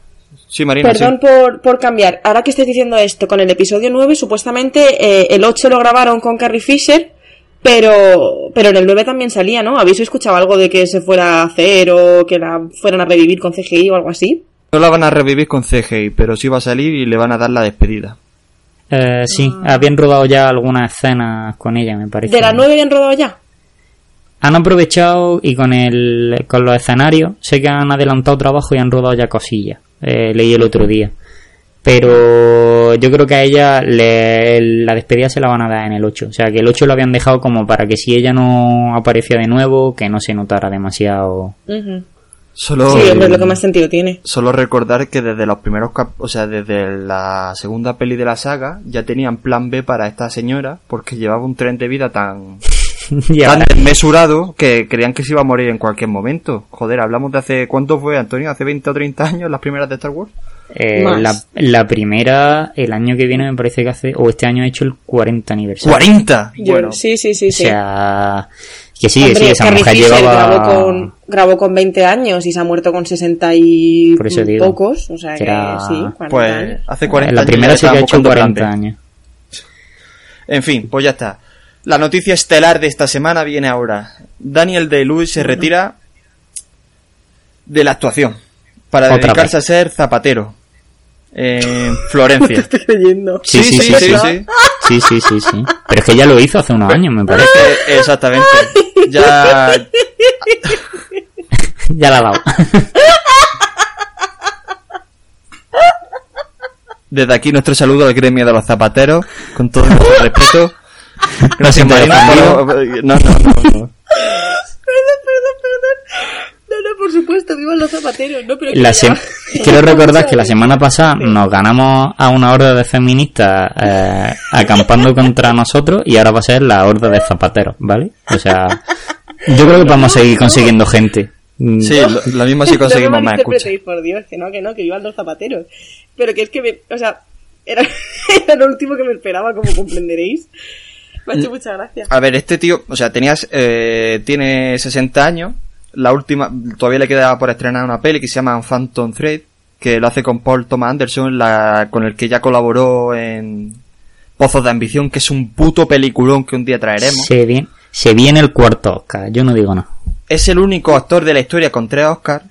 Sí, Marina, Perdón sí. por, por cambiar. Ahora que estés diciendo esto, con el episodio 9, supuestamente eh, el 8 lo grabaron con Carrie Fisher, pero, pero en el 9 también salía, ¿no? ¿Habéis escuchado algo de que se fuera a hacer o que la fueran a revivir con CGI o algo así? No la van a revivir con CGI, pero sí va a salir y le van a dar la despedida. Eh, sí, habían rodado ya algunas escenas con ella, me parece. ¿De la 9 habían rodado ya? Han aprovechado y con el con los escenarios sé que han adelantado trabajo y han rodado ya cosillas. Eh, leí el otro día. Pero yo creo que a ella le- la despedida se la van a dar en el 8. O sea, que el 8 lo habían dejado como para que si ella no aparecía de nuevo, que no se notara demasiado. Solo, Sí, hombre, es lo que más sentido tiene. Solo recordar que desde los primeros cap o sea, desde la segunda peli de la saga ya tenían plan B para esta señora porque llevaba un tren de vida tan tan desmesurado que creían que se iba a morir en cualquier momento. Joder, hablamos de hace ¿cuánto fue, Antonio? ¿Hace 20 o 30 años las primeras de Star Wars? Eh, la, la primera, el año que viene me parece que hace, o este año ha hecho el 40 aniversario. ¡40! Yo- Bueno, sí, sí, sí, O sí. Que sí, que Hombre, sí, esa Carrie mujer Fisher llevaba... grabó, con, grabó con 20 años y se ha muerto con 60 y Por eso digo. pocos. O sea Que que, era- sí, 40 pues años. hace 40 La años primera ya sí que ha estaban hecho buscando plan 40 B. años. En fin, pues ya está. La noticia estelar de esta semana viene ahora. Daniel Day-Lewis se retira de la actuación para Otra dedicarse vez. a ser zapatero en Florencia. Estoy creyendo. Sí, sí, sí, sí. Sí, sí, sí, sí. Pero es que ya lo hizo hace unos años, me parece. Exactamente. Ya ya la ha dado. desde aquí nuestro saludo al gremio de los zapateros con todo nuestro respeto. Gracias por- No, no, no, no. Perdón, perdón, perdón. No, no, por supuesto, vivan los zapateros. No, pero La Quiero recordar que la semana pasada nos ganamos a una horda de feministas eh, acampando contra nosotros y ahora va a ser la horda de zapateros, ¿vale? O sea, yo creo que vamos a seguir consiguiendo gente. Mm, Sí, lo, lo mismo si conseguimos no me más escucha. por Dios, que no, que no, que vivan los zapateros. Pero que es que me, o sea, era, era lo último que me esperaba, como comprenderéis. Me ha Mm. hecho mucha gracia. A ver, este tío, o sea, tenías, eh, tiene 60 años. La última, todavía le queda por estrenar una peli que se llama Phantom Thread, que lo hace con Paul Thomas Anderson, la, con el que ya colaboró en Pozos de Ambición, que es un puto peliculón que un día traeremos. Se viene, se viene el cuarto Oscar, yo no digo nada. Es el único actor de la historia con tres Oscars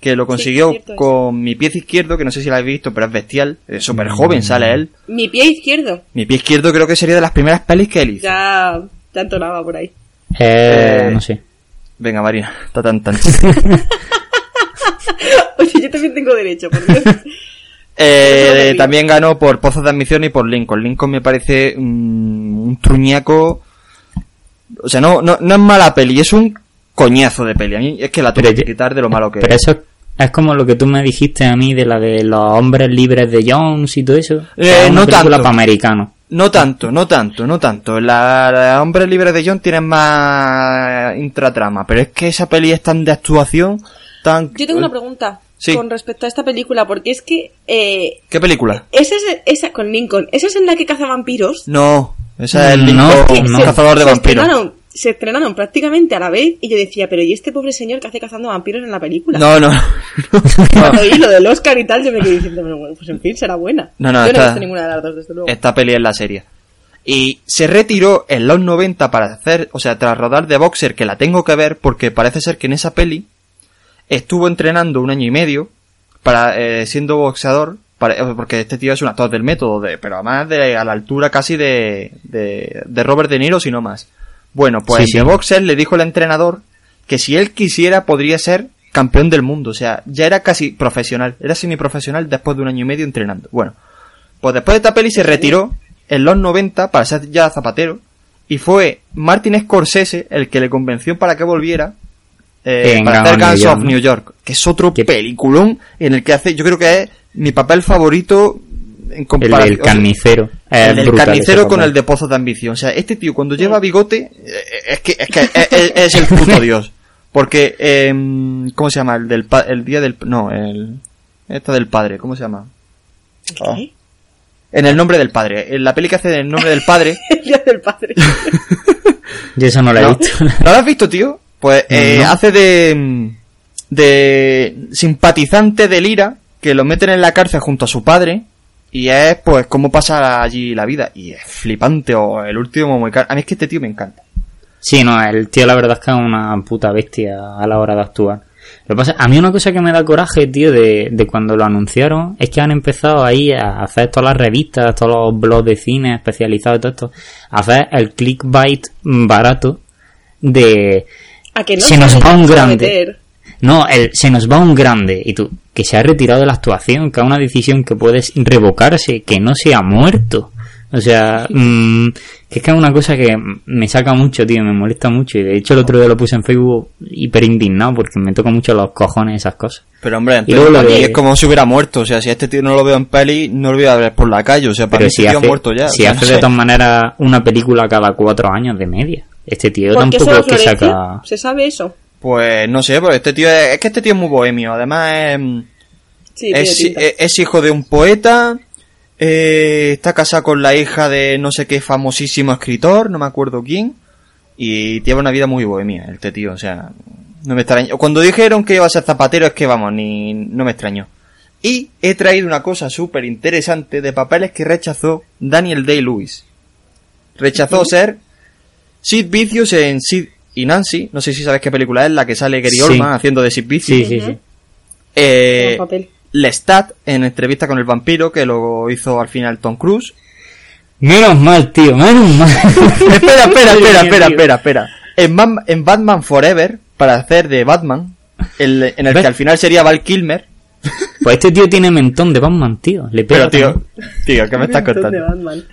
que lo consiguió con Mi Pie Izquierdo, que no sé si lo habéis visto, pero es bestial. Es súper joven, sale él. Mi pie izquierdo. Mi Pie Izquierdo creo que sería de las primeras pelis que él hizo. Ya, ya entonaba por ahí. Eh, Eh, no sé. Venga, Marina, ta tan tan. Oye, yo también tengo derecho, por Dios. Eh, también ganó por Pozos de Admisión y por Lincoln. Lincoln me parece un truñaco. O sea, no, no, no es mala peli, es un coñazo de peli. A mí es que la tuve que quitar de lo malo que Pero es. eso es como lo que tú me dijiste a mí de la de los hombres libres de Jones y todo eso. Eh, Que es una no película tanto. para americanos. No tanto, no tanto, no tanto. La, la Hombres Libres de John tienen más intratrama, pero es que esa peli es tan de actuación, tan... Yo tengo una pregunta Sí. con respecto a esta película, porque es que eh, ¿Qué película? esa es esa con Lincoln, esa es en la que caza vampiros. No, esa es el No, Lincoln, Que no. cazador de vampiros. Se estrenaron prácticamente a la vez y yo decía, pero ¿y este pobre señor que hace cazando vampiros en la película? No, no. Cuando oí lo del Oscar y tal, yo me quedé diciendo, "Pero bueno, pues en fin, será buena. No, no, yo no está- he visto ninguna de las dos, desde luego. Esta peli es la serie. Y se retiró en los 90 para hacer, o sea, tras rodar de Boxer, que la tengo que ver porque parece ser que en esa peli estuvo entrenando un año y medio para eh, siendo boxeador, para- eh, porque este tío es un actor del método, de, pero además de a la altura casi de, de, de Robert De Niro, si no más. Bueno, pues Sí, sí. de Boxer le dijo el entrenador que si él quisiera podría ser campeón del mundo, o sea, ya era casi profesional, era semiprofesional después de un año y medio entrenando. Bueno, pues después de esta peli se retiró en los 90 para ser ya zapatero y fue Martin Scorsese el que le convenció para que volviera eh, para hacer of Guns New of York, New York, que es otro Que- peliculón en el que hace, yo creo que es mi papel favorito en El del carnicero. el del carnicero con el de Pozos de Ambición. O sea, este tío cuando lleva bigote, eh, es que, es, que es, es- es el puto dios. Porque, em, ¿cómo se llama? El del pa- el día del, no, el, esta del padre, ¿cómo se llama? ¿Qué? En el nombre del padre. En la peli que hace en el nombre del padre. El día del padre. Yo eso no lo he ¿No? visto. ¿No lo has visto, tío? Pues eh, No. hace de, de simpatizante del IRA que lo meten en la cárcel junto a su padre y es pues cómo pasa allí la vida y es flipante o el último muy A mí es que este tío me encanta. Sí, no, el tío la verdad es que es una puta bestia a la hora de actuar. Lo que pasa, a mí una cosa que me da coraje, tío, de, de cuando lo anunciaron, es que han empezado ahí a hacer todas las revistas, todos los blogs de cine especializados y todo esto, a hacer el clickbait barato de A que no Se nos va un grande. meter. no, el, se nos va un grande y tú, que se ha retirado de la actuación, que es una decisión que puedes revocarse, que no se ha muerto. O sea, mm, que es que es una cosa que me saca mucho, tío, me molesta mucho. Y de hecho el otro día lo puse en Facebook hiper indignado porque me toca mucho los cojones esas cosas. Pero hombre, Y luego entonces lo para mí de- es como si hubiera muerto. O sea, si a este tío no lo veo en peli, no lo voy a ver por la calle. O sea, para Pero mí si este tío hace, ha muerto ya. si o sea, hace no de todas maneras una película cada cuatro años de media. Este tío ¿Por qué tampoco es que saca... ¿Se sabe eso? Pues no sé, porque este tío es, es que este tío es muy bohemio. Además es, Sí, es, hijo de un poeta. eh, está casado con la hija de no sé qué famosísimo escritor, no me acuerdo quién. Y tiene una vida muy bohemia, este tío. O sea, no me extraño. Cuando dijeron que iba a ser zapatero, es que vamos, ni no me extrañó. Y he traído una cosa súper interesante de papeles que rechazó Daniel Day-Lewis. Rechazó ser Sid Vicious en Sid y Nancy. No sé si sabes qué película es, la que sale Gary Sí. Oldman haciendo de Sid Vicious. Sí, sí, sí. Eh. Lestat en entrevista con el vampiro, que lo hizo al final Tom Cruise. Menos mal, tío, menos mal. espera, espera, espera, espera, espera, espera. En, en Batman Forever, para hacer de Batman, el- en el ¿Ves? que al final sería Val Kilmer. Pues este tío tiene mentón de Batman, tío. Le pega Pero tío, tío, ¿qué me estás contando?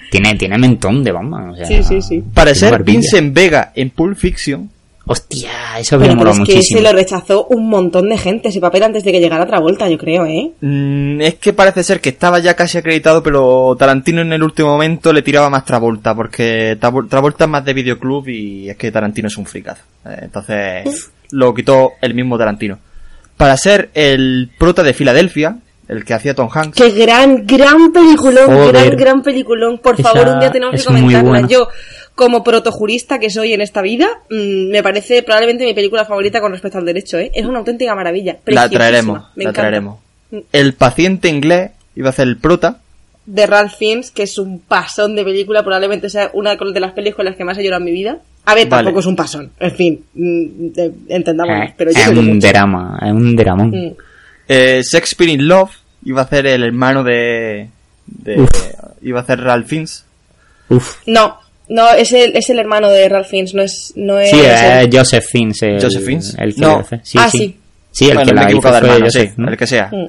Tiene, tiene mentón de Batman, o sea... Sí, sí, sí. Para tiene ser barbilla. Vincent Vega en Pulp Fiction, Hostia, eso me mola es que muchísimo. se lo rechazó un montón de gente ese papel antes de que llegara Travolta, yo creo, ¿eh? mm, es que parece ser que estaba ya casi acreditado, pero Tarantino en el último momento le tiraba más Travolta, porque Tra- Travolta es más de videoclub y es que Tarantino es un fricazo. Eh, Entonces lo quitó el mismo Tarantino. Para ser el prota de Filadelfia, el que hacía Tom Hanks, Qué gran, gran peliculón, Joder. gran, gran peliculón. Por Esa favor, un día tenemos que comentarla. buena. Yo, como protojurista que soy en esta vida, mm, me parece probablemente mi película favorita con respecto al derecho, ¿eh? Es una auténtica maravilla. la traeremos, me la encanta. traeremos. Mm. El paciente inglés iba a ser el prota, De Ralph Fiennes, que es un pasón de película, probablemente sea una de las películas que más he llorado en mi vida. A ver, Vale. tampoco es un pasón, en fin, mm, de- entendámonos, Eh, pero yo es un mucho. drama, es un dramón. Mm. eh, Shakespeare in Love iba a ser el hermano de, de Uf. iba a ser Ralph Fiennes. Uf. No, no, es el, es el hermano de Ralph Fiennes, no es, no es Sí, el- es Joseph Fiennes. El, Joseph Fiennes. El que No. lo hace. Sí, Ah, sí. sí. Sí, el Bueno, que me he la hizo equivocado de fue hermano, Joseph, sí, ¿no? el que sea. Mm.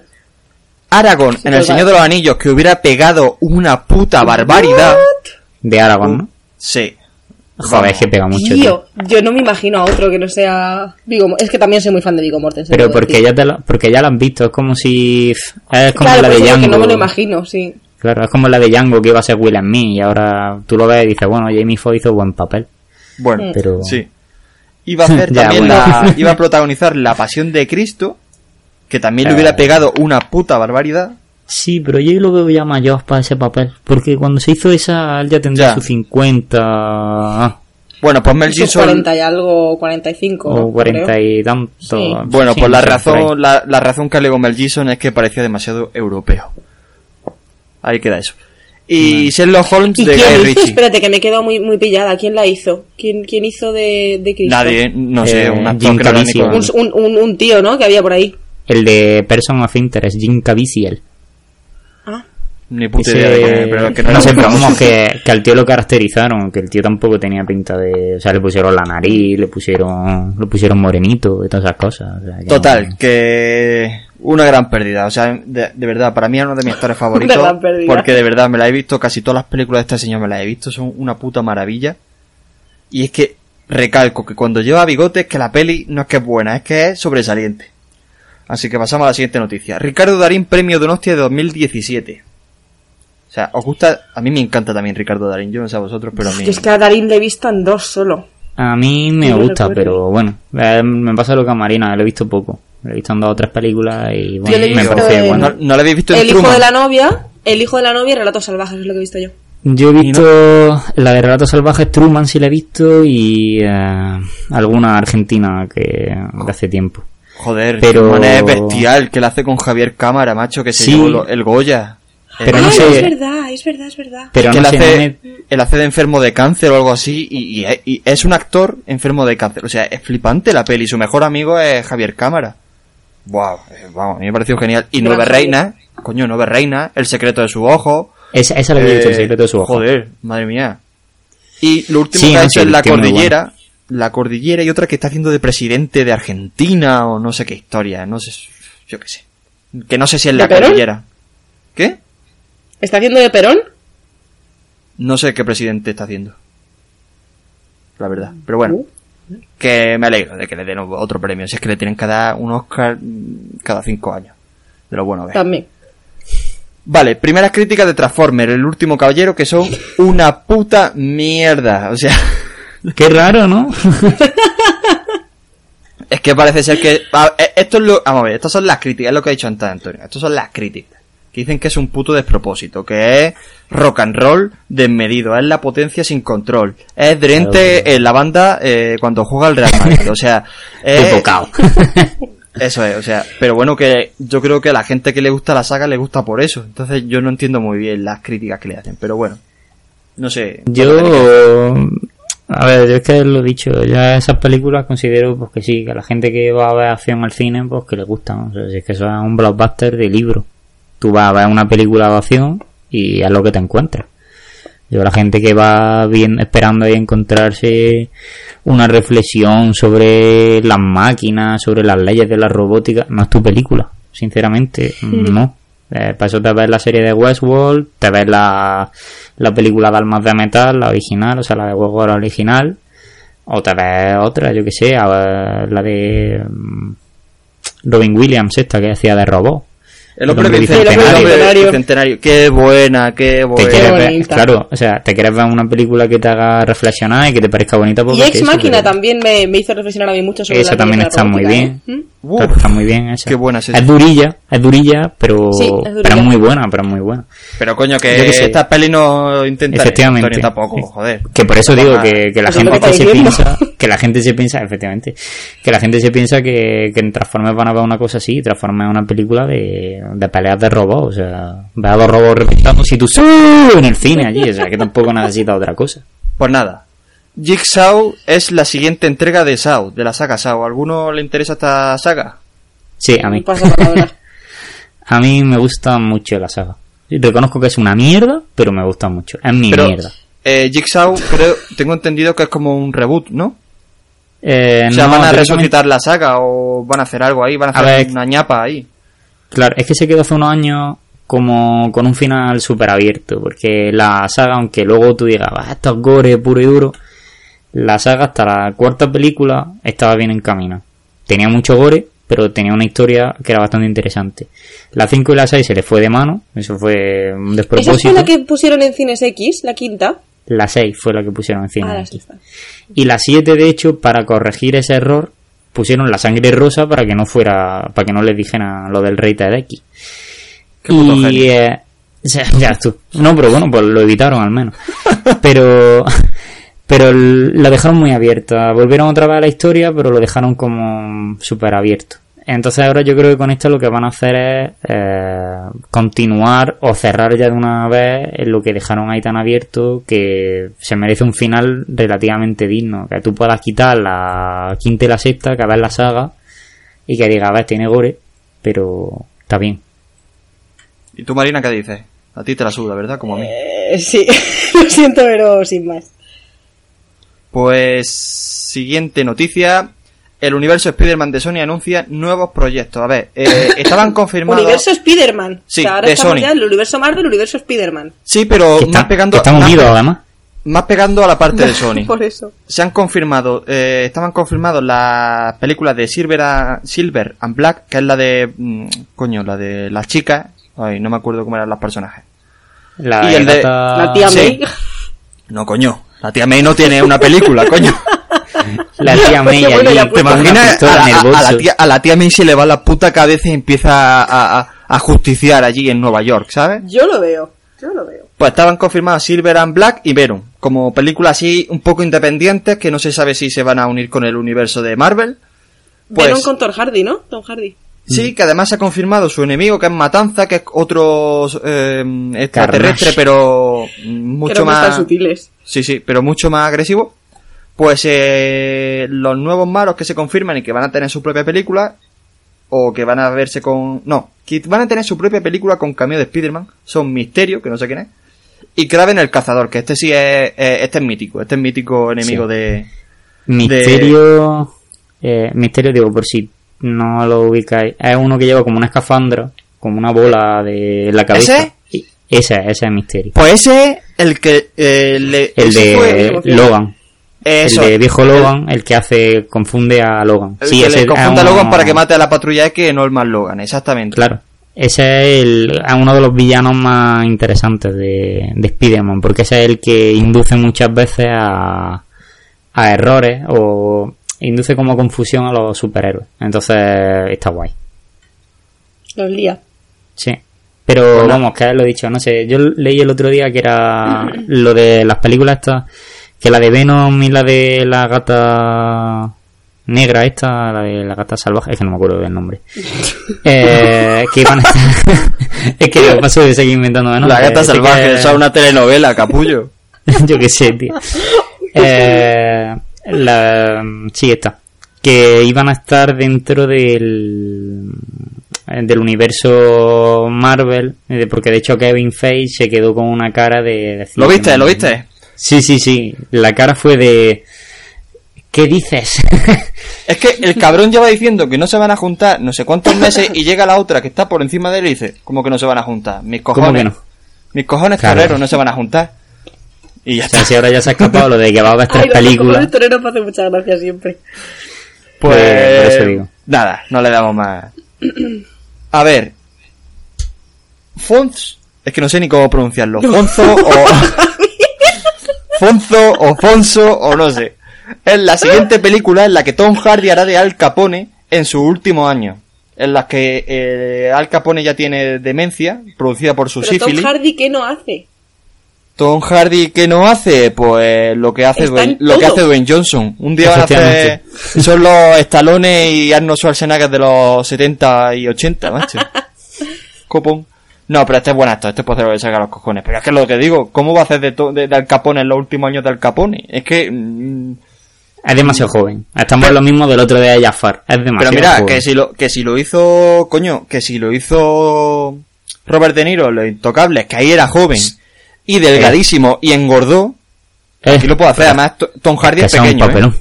Aragorn en El. Señor de los Anillos que hubiera pegado una puta barbaridad. De Aragorn, ¿no? Sí. Joder, es que pega mucho. tío. Tío, yo no me imagino a otro que no sea Es que también soy muy fan de Viggo Mortensen. Pero porque ya, te lo, porque ya la han visto, es como si... Es como Claro, la de eso que Django. no me lo imagino, sí. Claro, es como la de Django que iba a ser Will Smith y ahora tú lo ves y dices, bueno, Jamie Foxx hizo buen papel. Bueno, Pero... sí. Iba a hacer Ya, también bueno. la, iba a protagonizar La Pasión de Cristo, que también le Eh. hubiera pegado una puta barbaridad. Sí, pero yo lo veo ya mayor para ese papel. Porque cuando se hizo esa, él ya tendría Ya. sus 50... ah, Bueno, pues Mel Gibson 40 y algo, 45. o ¿no? 40 Creo. y tanto. Sí. Bueno, Sí, pues la razón, la, la razón que alegó Mel Gibson es que parecía demasiado europeo. Ahí queda eso. Y Sherlock Holmes ¿Y de Guy hizo? Ritchie. Espérate, que me he quedado muy, muy pillada. ¿Quién la hizo? ¿Quién, quién hizo de, de Cristo? Nadie, no sé, Eh, un actor un, un, un tío, ¿no? Que había por ahí. El de Person of Interest, Jim Caviezel. Ni puta Ese- idea de es, pero que no, no sé, pero vamos, que, que al tío lo caracterizaron, que el tío tampoco tenía pinta de... O sea, le pusieron la nariz, le pusieron le pusieron morenito y todas esas cosas. o sea, que Total, no- que una gran pérdida. O sea, de, de verdad, para mí es uno de mis actores favoritos. gran pérdida. Porque de verdad me la he visto, casi todas las películas de este señor me las he visto, son una puta maravilla. Y es que recalco que cuando lleva bigote es que la peli no es que es buena, es que es sobresaliente. Así que pasamos a la siguiente noticia. Ricardo Darín, premio Donostia de 2017. O sea, os gusta, a mí me encanta también Ricardo Darín, yo no sé a vosotros, pero a mí... Yo es que a Darín le he visto en dos solo. A mí me No lo gusta, recuerdo. pero bueno, eh, me pasa lo que a Marina, lo he visto poco. Lo he visto en dos o tres películas y bueno, Yo le he me parece en- bueno. ¿No, no la habéis visto en El hijo de la novia, el hijo de la novia y Relatos Salvajes es lo que he visto yo. Yo he visto la de Relatos Salvajes, Truman sí la he visto y eh, alguna argentina que de hace tiempo. Joder, Pero- Truman es bestial, que la hace con Javier Cámara, macho, que se Sí. llevó lo- el Goya. Pero Eh, no Ay, sé- es verdad, es verdad, es verdad. Pero que no él, sé, hace, no me- él hace de enfermo de cáncer o algo así y, y- y es un actor enfermo de cáncer. O sea, es flipante la peli. Su mejor amigo es Javier Cámara. Wow, eh, vamos, a mí me pareció genial. Y Nueve. Reinas, coño, Nueve Reinas, El secreto de su ojo. Esa, esa la que he visto, el Eh, secreto de su ojo. Joder, madre mía. Y lo último Sí, que ha hecho es La Cordillera. La Cordillera y otra que está haciendo de presidente de Argentina o no sé qué historia. No sé, yo qué sé. Que no sé si es ¿De La? Cordillera. ¿Qué? ¿Está haciendo de Perón? No sé qué presidente está haciendo. La verdad. Pero bueno. Que me alegro de que le den otro premio. Si es que le tienen que dar un Oscar cada cinco años. De lo bueno que es. También. Vale, primeras críticas de Transformer, el último caballero, que son una puta mierda. O sea, Qué raro, ¿no? es que parece ser que. Esto es lo. Vamos a ver, estas son las críticas, es lo que ha dicho antes Antonio. Estas son las críticas. Que dicen que es un puto despropósito, que es rock and roll desmedido, es la potencia sin control. Es Drente en la banda eh, cuando juega al Real Madrid. O sea, es. Eso es, o sea, pero bueno que yo creo que a la gente que le gusta la saga le gusta por eso. Entonces yo no entiendo muy bien las críticas que le hacen, pero bueno. No sé. Yo, a ver, yo es que lo he dicho, ya esas películas considero pues que sí, que a la gente que va a ver acción al cine, pues que le gustan. O sea, si es que eso es un blockbuster de libro. Tú vas a ver una película de acción y es lo que te encuentras. Yo la gente que va bien esperando ahí encontrarse una reflexión sobre las máquinas, sobre las leyes de la robótica, no es tu película, sinceramente, no. Eh, para eso te ves la serie de Westworld, te ves la, la película de Almas de Metal, la original, o sea, la de Westworld original, o te ves otra, yo que sé, la de mm, Robin Williams, esta que hacía de robot. El hombre El hombre bicentenario. bicentenario. Bicentenario. Qué buena, qué Te buena. quieres ver, claro, o sea, te quieres ver una película que te haga reflexionar y que te parezca bonita. Pues Y Ex Máquina pero- también me, me hizo reflexionar a mí mucho sobre Esa también está muy bien. ¿eh? Uf, Claro, está muy bien esa. Qué buena es esa. Es durilla, es durilla, pero, Sí, es durilla. pero es muy buena, pero es muy buena. Pero coño, que, qué sé. esta peli no intenta Efectivamente. Tampoco, joder. Que por eso digo que, que la gente que se piensa, que la gente se piensa, efectivamente, que la gente se piensa que, que en Transformers van a ver una cosa así, Transformers es una película de, de peleas de robots, o sea, ve a dos robots reventando si tú en el cine allí, o sea, que tampoco necesita otra cosa. Pues nada. Jigsaw es la siguiente entrega de Saw, de la saga Saw. ¿A ¿Alguno le interesa esta saga? Sí, a mí. A mí me gusta mucho la saga. Reconozco que es una mierda, pero me gusta mucho. Es mi Pero mierda. eh, Jigsaw, creo, tengo entendido que es como un reboot, ¿no? Eh, O sea, no, van a resucitar la saga o van a hacer algo ahí, van a A hacer ver. una ñapa ahí. Claro, es que se quedó hace unos años como con un final súper abierto, porque la saga, aunque luego tú digas, "Ah, esto es gore puro y duro, la saga hasta la cuarta película estaba bien en camino. Tenía mucho gore, pero tenía una historia que era bastante interesante. La 5 y la 6 se le fue de mano, eso fue un ¿Esa despropósito. fue la que pusieron en Cines X, la quinta? La 6 fue la que pusieron encima. Ah. Y la 7, de hecho, para corregir ese error, pusieron la sangre rosa para que no fuera, para que no les dijeran lo del rey puto Y, eh, ya tú. No, pero bueno, pues lo evitaron al menos. Pero, pero la dejaron muy abierta. Volvieron otra vez a la historia, pero lo dejaron como súper abierto. Entonces ahora yo creo que con esto lo que van a hacer es eh, continuar o cerrar ya de una vez lo que dejaron ahí tan abierto que se merece un final relativamente digno. Que tú puedas quitar la quinta y la sexta, que ver la saga y que diga, a ver, tiene gore, pero está bien. ¿Y tú, Marina, qué dices? A ti te la suda, ¿verdad? Como a mí. Eh, sí, lo siento, pero sin más. Pues siguiente noticia. El universo Spider-Man de Sony anuncia nuevos proyectos. A ver, eh, estaban confirmados. Universo Spider-Man. Sí, o sea, ahora de estamos Sony. ya en el universo Marvel, universo Spider-Man. Sí, pero Que, más pegando. que están unidos además. Más pegando a la parte de Sony. Por eso. Se han confirmado, eh, estaban confirmados las películas de Silver, a- Silver and Black, que es la de, mm, coño, la de las chicas. Ay, no me acuerdo cómo eran los personajes. La, Y el de- La tía sí. May. No, coño. La tía May no tiene una película, coño. La tía May Bueno, allí, ¿Te pues, imaginas? A, la tía, a la tía May se le va la puta cabeza y empieza a, a- a justiciar allí en Nueva York, ¿sabes? Yo lo veo. Yo lo veo. Pues estaban confirmadas Silver and Black y Venom, como películas así un poco independientes que no se sabe si se van a unir con el universo de Marvel. Pues Venom con Thor Hardy, ¿no? Tom Hardy. sí, que además se ha confirmado su enemigo que es Matanza, que es otro eh, extraterrestre, Carnage. pero mucho Creo que están más sutiles. Sí, sí, pero mucho más agresivo. Pues eh, los nuevos malos que se confirman y que van a tener su propia película, o que van a verse con... No, que van a tener su propia película con cameo de Spider-Man, son Misterio, que no sé quién es, y Kraven el Cazador, que este sí es... este es mítico, este es mítico enemigo Sí. de... Misterio. eh, misterio, digo, por si no lo ubicáis. Es uno que lleva como una escafandra, como una bola de la cabeza. ¿Ese? Y- Ese, ese es Misterio. Pues ese El que eh, le, El de fue- Logan. Eso, el de viejo Logan, el que hace confunde a Logan. el sí, que ese le confunde a Logan para que mate a la patrulla X, no el más Logan, exactamente. Claro. Ese es, el, uno de los villanos más interesantes de, de Spider-Man, porque ese es el que induce muchas veces a, a errores o induce como confusión a los superhéroes. Entonces está guay. Los lía. Sí. Pero vamos, que lo he dicho, no sé, yo leí el otro día que era lo de las películas estas, que la de Venom y la de la gata negra esta, la de la gata salvaje, es que no me acuerdo del nombre. Eh, que iban a estar... es que yo paso de seguir inventando Venom. La gata eh, salvaje, que- eso es una telenovela, capullo. yo qué sé, tío. Eh, la, sí, está. Que iban a estar dentro del del universo Marvel, eh, porque de hecho Kevin Feige se quedó con una cara de... decir ¿Lo viste? ¿Lo viste? Sí, sí, sí. La cara fue de... ¿Qué dices? Es que el cabrón lleva diciendo que no se van a juntar no sé cuántos meses y llega la otra que está por encima de él y dice, ¿cómo que no se van a juntar? Mis cojones. Mis cojones Claro. carreros no se van a juntar. Y ya O sea, está. si ahora ya se ha escapado lo de que va a tres Ay, los películas. cojones toreros me hace mucha gracia siempre. Pues, Eh, por eso digo. nada, no le damos más. A ver. Fons, es que no sé ni cómo pronunciarlo. Fonzo o. Fonzo o Fonso o no sé. Es la siguiente película en la que Tom Hardy hará de Al Capone en su último año. En la que eh, Al Capone ya tiene demencia, producida por su Pero sífilis. Tom Hardy, ¿qué no hace? Tom Hardy, ¿qué no hace? Pues lo que hace, Dwayne, lo que hace Dwayne Johnson. Un día van a hacer... Son los Stallone y Arnold Schwarzenegger de los 70 y 80, macho. Copón. No, pero este es buen actor, este puede lo que saca los cojones. Pero es que lo que digo, ¿cómo va a hacer de, de, de Al Capone en los últimos años de Al Capone? Es que... mm, Es demasiado joven. Estamos en lo mismo del otro de Jafar. Es demasiado Pero mira, joven. que si lo, que si lo hizo, coño, que si lo hizo Robert De Niro, Los Intocables, que ahí era joven y delgadísimo y engordó, Eh, aquí lo puedo hacer. Además, Tom Hardy que es sea pequeño, un ¿eh? papelón.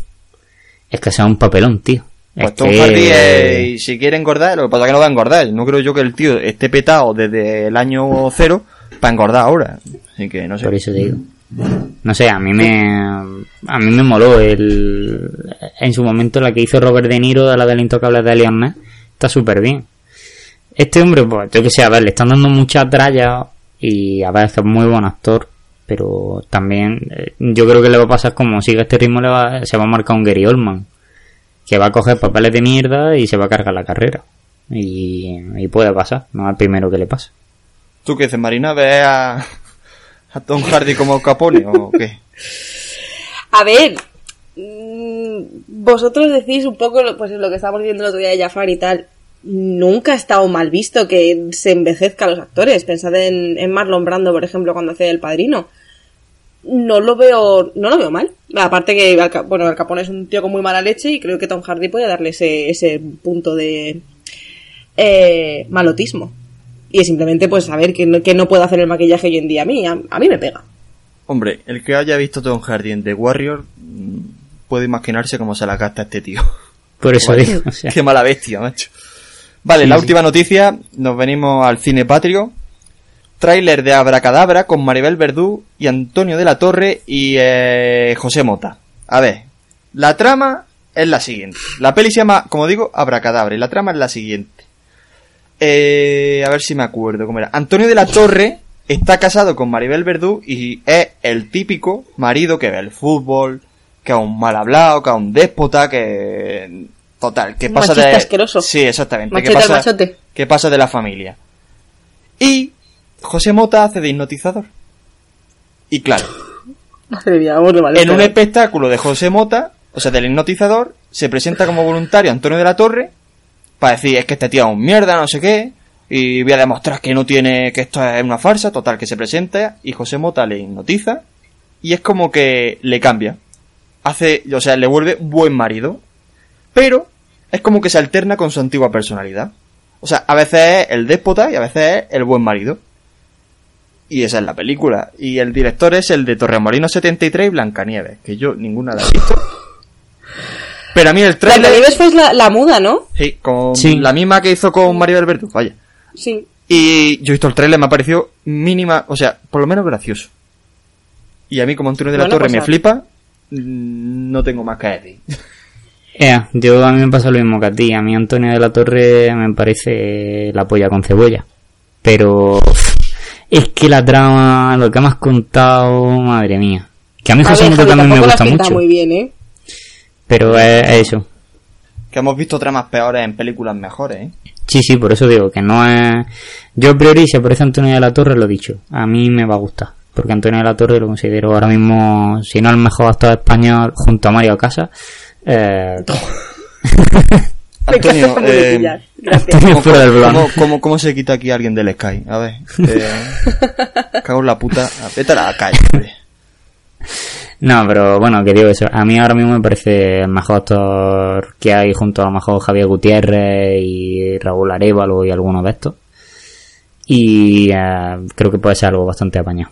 Es que sea un papelón, tío. Pues Es Tom que- Hardy, eh, y si quiere engordar, lo que pasa es que no va a engordar. No creo yo que el tío esté petado desde el año cero para engordar ahora. Así que no sé. Por eso te digo. No sé, a mí me a mí me moló el en su momento la que hizo Robert De Niro de la del intocable de Alien Man, está súper bien. Este hombre, pues yo que sé, a ver, le están dando muchas trallas y a ver, es muy buen actor, pero también eh, yo creo que le va a pasar como sigue este ritmo le va, se va a marcar un Gary Oldman, que va a coger papeles de mierda y se va a cargar la carrera. Y, y puede pasar, no al primero que le pasa. ¿Tú qué dices, Marina? ¿Ves a, a Tom Hardy como Capone o qué? A ver, mm, vosotros decís un poco lo- pues lo que estábamos diciendo el otro día de Jafar y tal. Nunca ha estado mal visto que se envejezca a los actores. Pensad en, en Marlon Brando, por ejemplo, cuando hacía El Padrino. No lo veo, no lo veo mal. Aparte que, bueno, Al Capone es un tío con muy mala leche y creo que Tom Hardy puede darle ese, ese punto de eh, malotismo. Y es simplemente, pues, saber que no, que no puedo hacer el maquillaje hoy en día a mí. A, a mí me pega. Hombre, el que haya visto Tom Hardy en The Warrior mm, puede imaginarse cómo se la gasta este tío. Por eso digo, o sea, Qué mala bestia, macho. Vale, Sí, la sí. última noticia, nos venimos al cine patrio. Tráiler de Abracadabra con Maribel Verdú y Antonio de la Torre y eh, José Mota. A ver, la trama es la siguiente. La peli se llama, como digo, Abracadabra y la trama es la siguiente. Eh, a ver si me acuerdo cómo era. Antonio de la Torre está casado con Maribel Verdú y es el típico marido que ve el fútbol, que es un mal hablado, que es un déspota, que... Total, que pasa machista de... asqueroso. Sí, exactamente. Machete que al pasa, machote. que pasa de la familia. Y José Mota hace de hipnotizador. Y claro, Madre mía, vamos de mal en un espectáculo de José Mota, o sea, del hipnotizador, se presenta como voluntario Antonio de la Torre para decir, es que este tío es un mierda, no sé qué, y voy a demostrar que no tiene, que esto es una farsa, total, que se presenta y José Mota le hipnotiza y es como que le cambia. Hace, o sea, le vuelve buen marido, pero es como que se alterna con su antigua personalidad. O sea, a veces es el déspota y a veces es el buen marido. Y esa es la película. Y el director es el de Torremolino 73 y Blancanieves, que yo ninguna la he visto. Pero a mí el La trailer... vives fue la, la muda, ¿no? Sí, con Sí. la misma que hizo con Mario Alberto, vaya. Sí. Y yo he visto el trailer, me ha parecido mínima, o sea, por lo menos gracioso. Y a mí, como Antonio de la Bueno, Torre pues me flipa, no tengo más que decir. Ea, yo a mí me pasa lo mismo que a ti. A mí Antonio de la Torre me parece la polla con cebolla. Pero es que la trama, lo que me has contado, madre mía. Que a mí José Moto también me gusta mucho. muy bien, ¿eh? Pero es, es eso. Que hemos visto tramas peores en películas mejores, ¿eh? Sí, sí, por eso digo que no es... Yo a priori, si aparece Antonio de la Torre, lo he dicho. A mí me va a gustar. Porque Antonio de la Torre lo considero ahora mismo, si no el mejor actor español, junto a Mario Casas. Eh, Antonio, eh. Antonio fuera del blog. ¿cómo, cómo, cómo se quita aquí alguien del Sky? A ver. Eh, cago en la puta. Vete a la calle, hombre. No, pero bueno, que digo eso. A mí ahora mismo me parece el mejor actor que hay junto a lo mejor Javier Gutiérrez y Raúl Arevalo y algunos de estos. Y eh, creo que puede ser algo bastante apañado.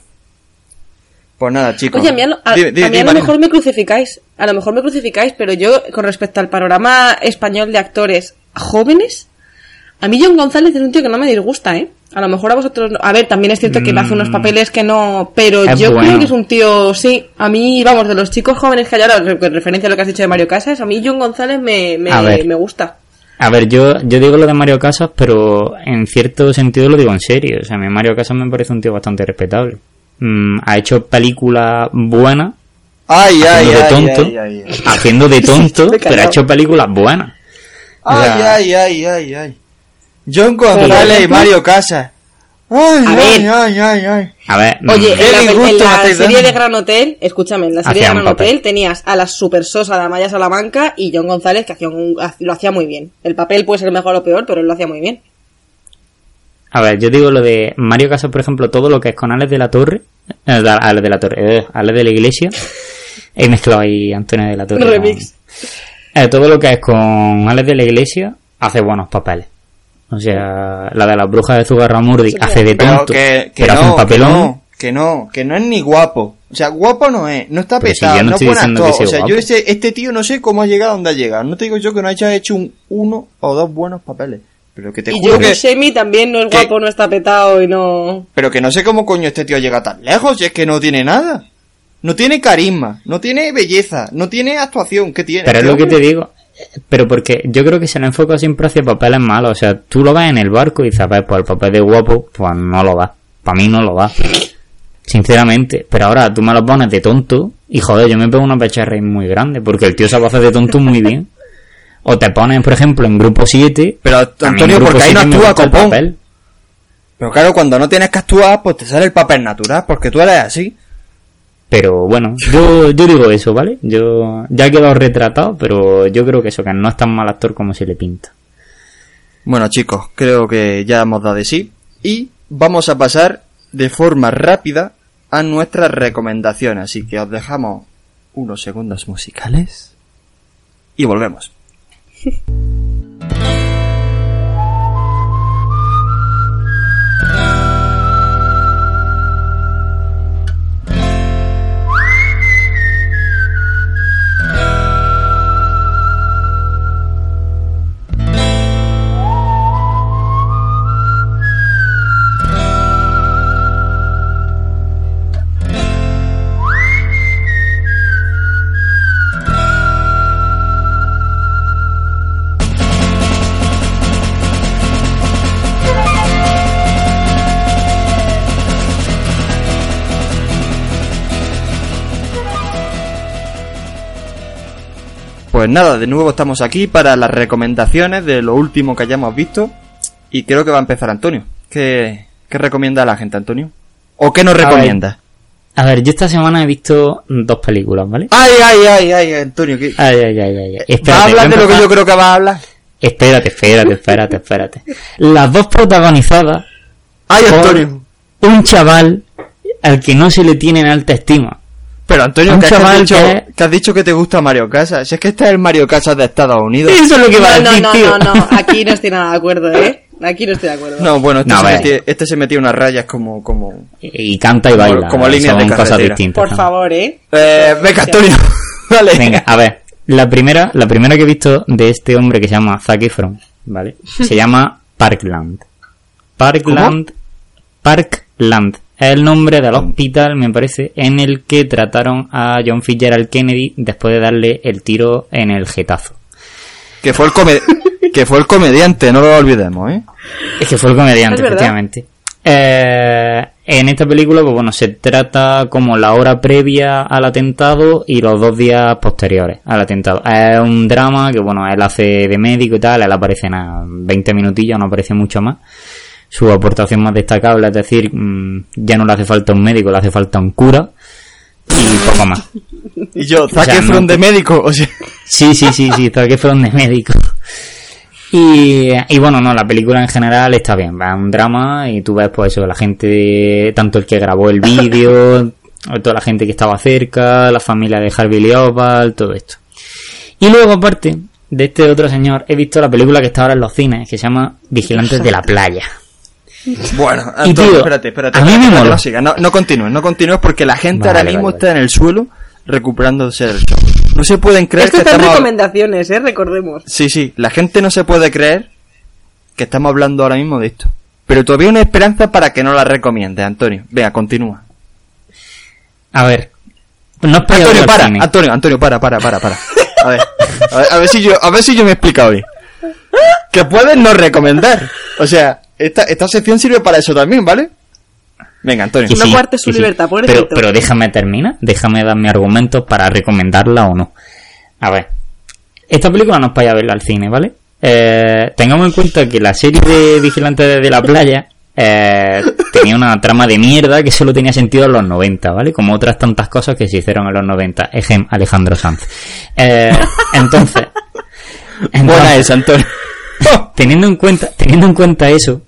Pues nada, chicos. Oye, a mí a lo, a- Dime, dime, a mí a dime, lo mejor me crucificáis. A lo mejor me crucificáis, pero yo, con respecto al panorama español de actores jóvenes, a mí John González es un tío que no me disgusta, ¿eh? A lo mejor a vosotros no. A ver, también es cierto que le hace unos papeles que no. Pero Mm. Es yo bueno. creo que es un tío, sí. A mí, vamos, de los chicos jóvenes que hay ahora, re- en referencia a lo que has dicho de Mario Casas, a mí John González me, me, A ver. me gusta. A ver, yo, yo digo lo de Mario Casas, pero en cierto sentido lo digo en serio. O sea, a mí Mario Casas me parece un tío bastante respetable. Mm, ha hecho películas buenas, Ay, ay, haciendo de ay, tonto, ay, ay, ay. haciendo de tonto, pero ha hecho películas buenas. O Ay, sea, ay, ay, ay, ay. John González y Mario Casas. Ay, A ay, ver. ay, ay, ay. A ver, Oye, mm, Qué en la, en la serie de Gran Hotel, escúchame, en la serie Hacía de Gran. Hotel tenías a la super sosa de Amaya Salamanca y John González que hacía un- lo hacía muy bien. El papel puede ser mejor o peor, pero él lo hacía muy bien. A ver, yo digo lo de Mario Casas, por ejemplo, todo lo que es con Alex de la Torre, eh, Alex de la Torre, eh, Alex de la Iglesia, he mezclado ahí Antonio de la Torre. Remix. Eh, todo lo que es con Alex de la Iglesia hace buenos papeles. O sea, la de las brujas de Zugarramurdi hace de Pero tonto, que, que pero hace un no, que no, que no, que no es ni guapo. O sea, guapo no es, no está si pesado, yo no no, buen actor. que O sea yo ese, este tío no sé cómo ha llegado a donde ha llegado. No te digo yo que no haya hecho un uno o dos buenos papeles. Pero que te Y juro Joe que, Buscemi también no es que- guapo, no está petado y no... pero que no sé cómo coño este tío llega tan lejos, si es que no tiene nada. No tiene carisma, no tiene belleza, no tiene actuación, ¿qué tiene? Pero es lo que te digo. Pero porque yo creo que se le enfoca siempre hacia papeles malos. O sea, tú lo ves en el barco y dices, a ver, pues el papel de guapo, pues no lo da. Para mí no lo da. Sinceramente. Pero ahora tú me lo pones de tonto y joder, yo me pego una pecharra muy grande porque el tío sabe hacer de tonto muy bien. O te pones, por ejemplo, en grupo 7. Pero, Antonio, porque ahí no 7 me actúa, copón. papel. Pero claro, cuando no tienes que actuar, pues te sale el papel natural, porque tú eres así. Pero bueno, yo, yo digo eso, ¿vale? Yo ya he quedado retratado, pero yo creo que eso, que no es tan mal actor como se le pinta. Bueno chicos, creo que ya hemos dado de sí y vamos a pasar de forma rápida a nuestras recomendaciones, así que os dejamos unos segundos musicales y volvemos. 谢谢。Pues nada, de nuevo estamos aquí para las recomendaciones de lo último que hayamos visto y creo que va a empezar Antonio. ¿Qué, qué recomienda a la gente, Antonio? ¿O qué nos recomienda? A ver, yo esta semana he visto dos películas, ¿vale? Ay, ay, ay, ay, Antonio. Ay, ay, ay, ay. ay. ¿Va a Espérate, hablar de lo que yo creo que va a hablar? Espérate, espérate, espérate, espérate. Las dos protagonizadas Ay, por Antonio. un chaval al que no se le tiene en alta estima. Pero Antonio, que, has dicho, que- que has dicho que te gusta Mario Casas. Si es que este es el Mario Casas de Estados Unidos. Eso es lo que va a No, no, decir, no, tío. no, no, aquí no estoy nada de acuerdo, ¿eh? Aquí no estoy de acuerdo. No, bueno, este, No, se, a ver. metía, este se metía unas rayas como... como... Y canta y baila. como líneas de cosas distintas. Por favor, ¿eh? Eh, venga, Antonio. Dale. Venga, a ver. La primera, la primera que he visto de este hombre que se llama Zac Efron, ¿vale? Se llama Parkland. Parkland. Parkland. Es el nombre del hospital, me parece, en el que trataron a John Fitzgerald Kennedy después de darle el tiro en el getazo. Que fue el, come- que fue el comediante, no lo olvidemos, ¿eh? Es que fue el comediante, efectivamente. Eh, en esta película, pues bueno, se trata como la hora previa al atentado y los dos días posteriores al atentado. Es un drama que, bueno, él hace de médico y tal, él aparece en ah, 20 minutillos, no aparece mucho más. Su aportación más destacable es decir, mm, ya no le hace falta un médico, le hace falta un cura y poco más. Y yo, sea, Efron no- de médico, o sea... Sí, sí, sí, sí, de médico. Y, y bueno, no, la película en general está bien, va un drama y tú ves pues eso, la gente, tanto el que grabó el vídeo, toda la gente que estaba cerca, la familia de Harvey Lee Oswald, todo esto. Y luego aparte de este otro señor, he visto la película que está ahora en los cines, que se llama Vigilantes de la Playa. Bueno, Antonio, tío, espérate, espérate. a mí me espérate, no sigas, no, no continúes, no continúes porque la gente Vale, ahora mismo vale. está en el suelo recuperándose del show. No se pueden creer Esto que estamos... recomendaciones, ¿eh? Recordemos. Sí, sí, la gente no se puede creer que estamos hablando ahora mismo de esto. Pero todavía hay una esperanza para que no la recomiendes, Antonio. Venga, continúa. A ver, no Antonio, para, cine. Antonio, Antonio, para, para, para, para. A ver, a ver, a ver si yo, a ver si yo me he explicado bien. Que puedes no recomendar. O sea, esta, esta sección sirve para eso también, ¿vale? Venga, Antonio. Que No cuartes su libertad, pobrecito. pero, pero déjame terminar, déjame dar mi argumento para recomendarla o no. A ver, esta película no es para ir a verla al cine, ¿vale? Eh, tengamos en cuenta que la serie de Vigilantes de la Playa eh, tenía una trama de mierda que solo tenía sentido en los 90, ¿vale? Como otras tantas cosas que se hicieron en los 90. Ejem, Alejandro Sanz. Eh, entonces, Buena entonces- esa, Antonio. teniendo en cuenta teniendo en cuenta eso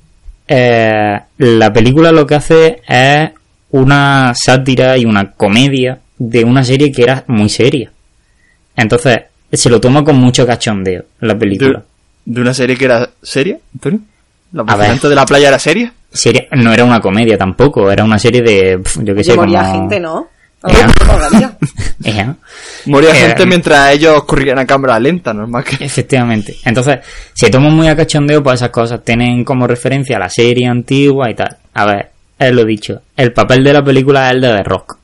eh, la película lo que hace es una sátira y una comedia de una serie que era muy seria entonces se lo toma con mucho cachondeo la película ¿De, de una serie que era seria, Antonio? ¿La A ver. de la playa era seria? Serie- no era una comedia tampoco era una serie de yo qué sé moría como gente, ¿no? Moría. Eh, gente mientras ellos corrían a cámara lenta, normal que... Efectivamente. Entonces, se toman muy a cachondeo por esas cosas. Tienen como referencia la serie antigua y tal. A ver, es lo dicho. El papel de la película es el de The Rock.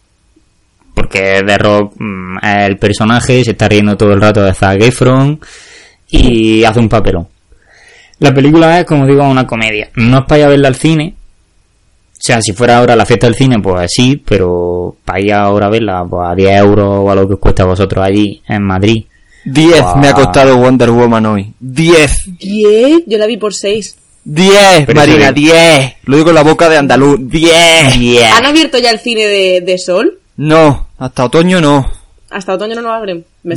Porque The Rock mm, es el personaje, se está riendo todo el rato de Zac Efron y hace un papelón. La película es, como digo, una comedia. No es para ir a verla al cine. O sea, si fuera ahora la fiesta del cine, pues sí, pero para ir ahora a verla pues, a 10 euros o a lo que os cuesta a vosotros allí en Madrid. 10 Guau. me ha costado Wonder Woman hoy. 10. Diez, yo la vi por seis. 10, Pero Marina, eso 10. Lo digo en la boca de andaluz. 10. ¿Han abierto ya el cine de, de Sol? No, hasta otoño no. Hasta otoño no lo abren. Me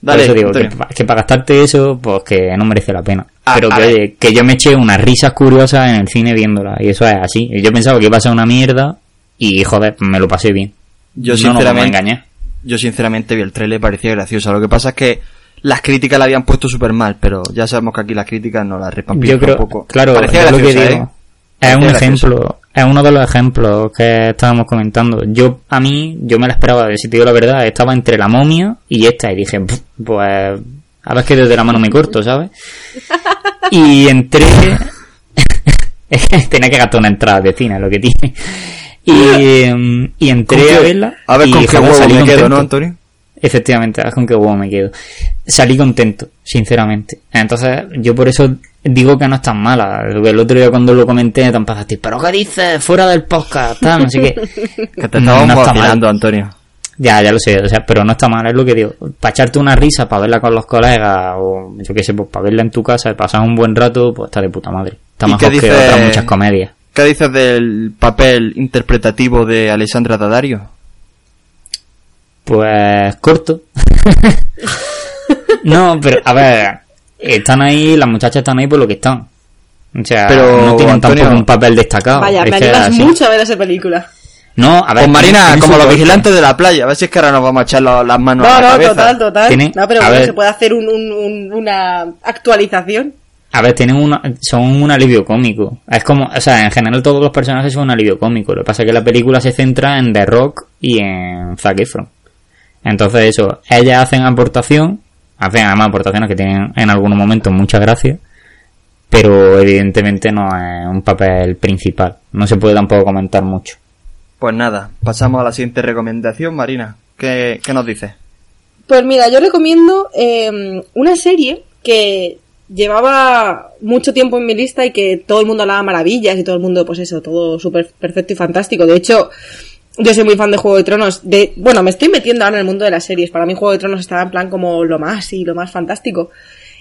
Dale, eso digo que, que para gastarte eso, pues que no merece la pena. Ah, Pero que, oye, que yo me eché unas risas curiosas en el cine viéndola. Y eso es así. Yo pensaba que iba a ser una mierda. Y joder, me lo pasé bien. Yo No sinceramente, engañar. yo sinceramente vi el trailer y parecía graciosa. Lo que pasa es que las críticas la habían puesto súper mal, pero ya sabemos que aquí las críticas no las repampillan Yo creo, un poco. claro, parecía es lo que graciosa, digo. ¿eh? Es un graciosa. ejemplo, es uno de los ejemplos que estábamos comentando. Yo, a mí, yo me la esperaba, si te digo la verdad, estaba entre la momia y esta, y dije, "Pff, pues, a ver que desde la mano me corto, ¿sabes? Y entré, es que tenía que gastar una entrada de cine, lo que tiene. Y, mm, y ¿Con entré a verla. A ver y, con qué joder, huevo salí me quedo, contento. ¿no, Antonio? Efectivamente, con qué huevo me quedo. Salí contento, sinceramente. Entonces, yo por eso digo que no es tan mala. El otro día cuando lo comenté, te empezaste, pero ¿qué dices? Fuera del podcast, tal, no sé qué. Que te estábamos no está mal. Antonio. Ya, ya lo sé, o sea, pero no está mal, es lo que digo. Para echarte una risa, para verla con los colegas, o yo qué sé, pues para verla en tu casa pasar un buen rato, pues está de puta madre. Está ¿Y mejor que otras muchas comedias. ¿Qué dices del papel interpretativo de Alessandra Daddario? Pues corto. no, pero a ver, están ahí, las muchachas están ahí por lo que están. O sea, Pero, no tienen Antonio- tampoco un papel destacado. Vaya, Es me animas así. mucho a ver esa película. No, a ver. Pues Marina, como los vigilantes de la playa. A ver si es que ahora nos vamos a echar lo- las manos No, a la no, cabeza. total, total. Tiene- No, pero a bueno, ver. se puede hacer un, un- un- una actualización. A ver, tienen una, son un alivio cómico. Es como, o sea, en general todos los personajes son un alivio cómico. Lo que pasa es que la película se centra en The Rock y en Zac Efron. Entonces eso, ellas hacen aportación, hacen además aportaciones que tienen en algunos momentos mucha gracia. pero evidentemente no es un papel principal. No se puede tampoco comentar mucho. Pues nada, pasamos a la siguiente recomendación, Marina. ¿Qué, qué nos dices? Pues mira, yo recomiendo eh, una serie que llevaba mucho tiempo en mi lista y que todo el mundo hablaba maravillas y todo el mundo, pues eso, todo súper perfecto y fantástico. De hecho, yo soy muy fan de Juego de Tronos. De, bueno, me estoy metiendo ahora en el mundo de las series. Para mí Juego de Tronos estaba en plan como lo más y lo más fantástico.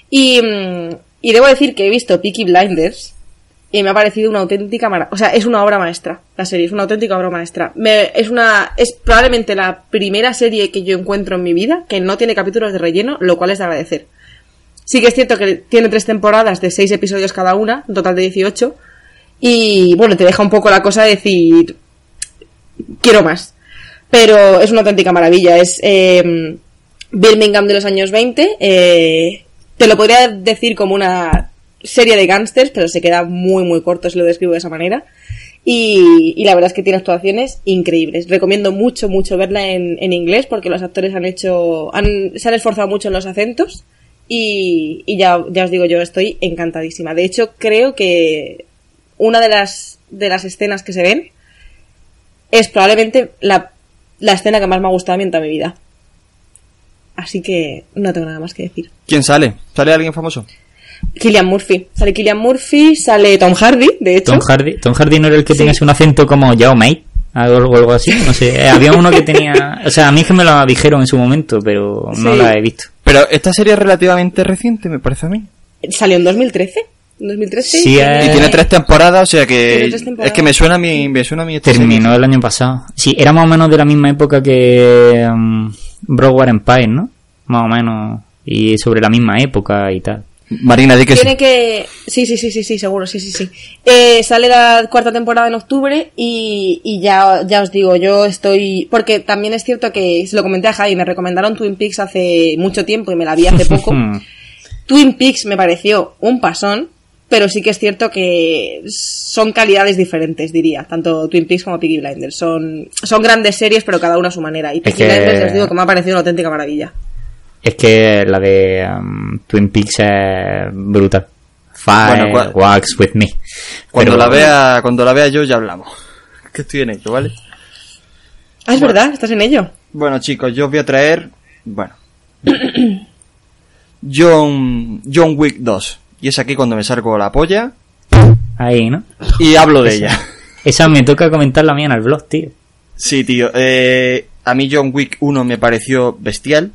Y, mm, y debo decir que he visto Peaky Blinders y me ha parecido una auténtica maravilla. O sea, es una obra maestra. La serie es una auténtica obra maestra. Me, es una, es probablemente la primera serie que yo encuentro en mi vida que no tiene capítulos de relleno, lo cual es de agradecer. Sí que es cierto que tiene tres temporadas de seis episodios cada una, un total de 18. Y bueno, te deja un poco la cosa de decir, quiero más. Pero es una auténtica maravilla. Es eh, Birmingham de los años 20. eh, te lo podría decir como una serie de gángsters, pero se queda muy, muy corto si lo describo de esa manera. Y, y la verdad es que tiene actuaciones increíbles. Recomiendo mucho, mucho verla en, en inglés porque los actores han hecho, han, se han esforzado mucho en los acentos. Y, y ya, ya os digo yo, estoy encantadísima. De hecho, creo que una de las, de las escenas que se ven es probablemente la, la escena que más me ha gustado a mí en toda mi vida. Así que no tengo nada más que decir. ¿Quién sale? ¿Sale alguien famoso? Killian Murphy. Sale Killian Murphy, sale Tom Hardy, de hecho. Tom Hardy, Tom Hardy no era el que tenía así un acento como Yao Mei, algo, algo así, no sé. Eh, Había uno que tenía, o sea, a mí es que me lo dijeron en su momento, pero no Sí. la he visto. Pero esta serie es relativamente reciente, me parece a mí. Salió en 2013. ¿En 2013? Sí, eh, Y tiene tres temporadas, o sea Tiene que tres temporadas. es que me suena a mí, me suena a mí esta Terminó el año pasado. Sí, era más o menos de la misma época que um, Broward Empire, ¿no? Más o menos. Y sobre la misma época y tal. Marina, di que sí. Tiene que... Sí, sí, sí, sí, sí, seguro, sí, sí, sí. Eh, sale la cuarta temporada en octubre y, y ya, ya os digo, yo estoy... Porque también es cierto que, se lo comenté a Javi, me recomendaron Twin Peaks hace mucho tiempo y me la vi hace poco. Twin Peaks me pareció un pasón, pero sí que es cierto que son calidades diferentes, diría. Tanto Twin Peaks como Peaky Blinders. Son, son grandes series, pero cada una a su manera. Y Peaky que- Blinders, os digo que me ha parecido una auténtica maravilla. Es que la de um, Twin Peaks es brutal. Fire, Bueno, cua- Wax with me. Cuando Pero- la vea, cuando la vea yo ya hablamos. Que estoy en ello, ¿vale? Ah, es verdad, estás en ello. Bueno, chicos, yo os voy a traer, bueno, John John Wick 2. Y es aquí cuando me salgo la polla Ahí, ¿no? y hablo de ella. Esa me toca comentar la mía en el blog, tío. Sí, tío. Eh, a mí John Wick 1 me pareció bestial.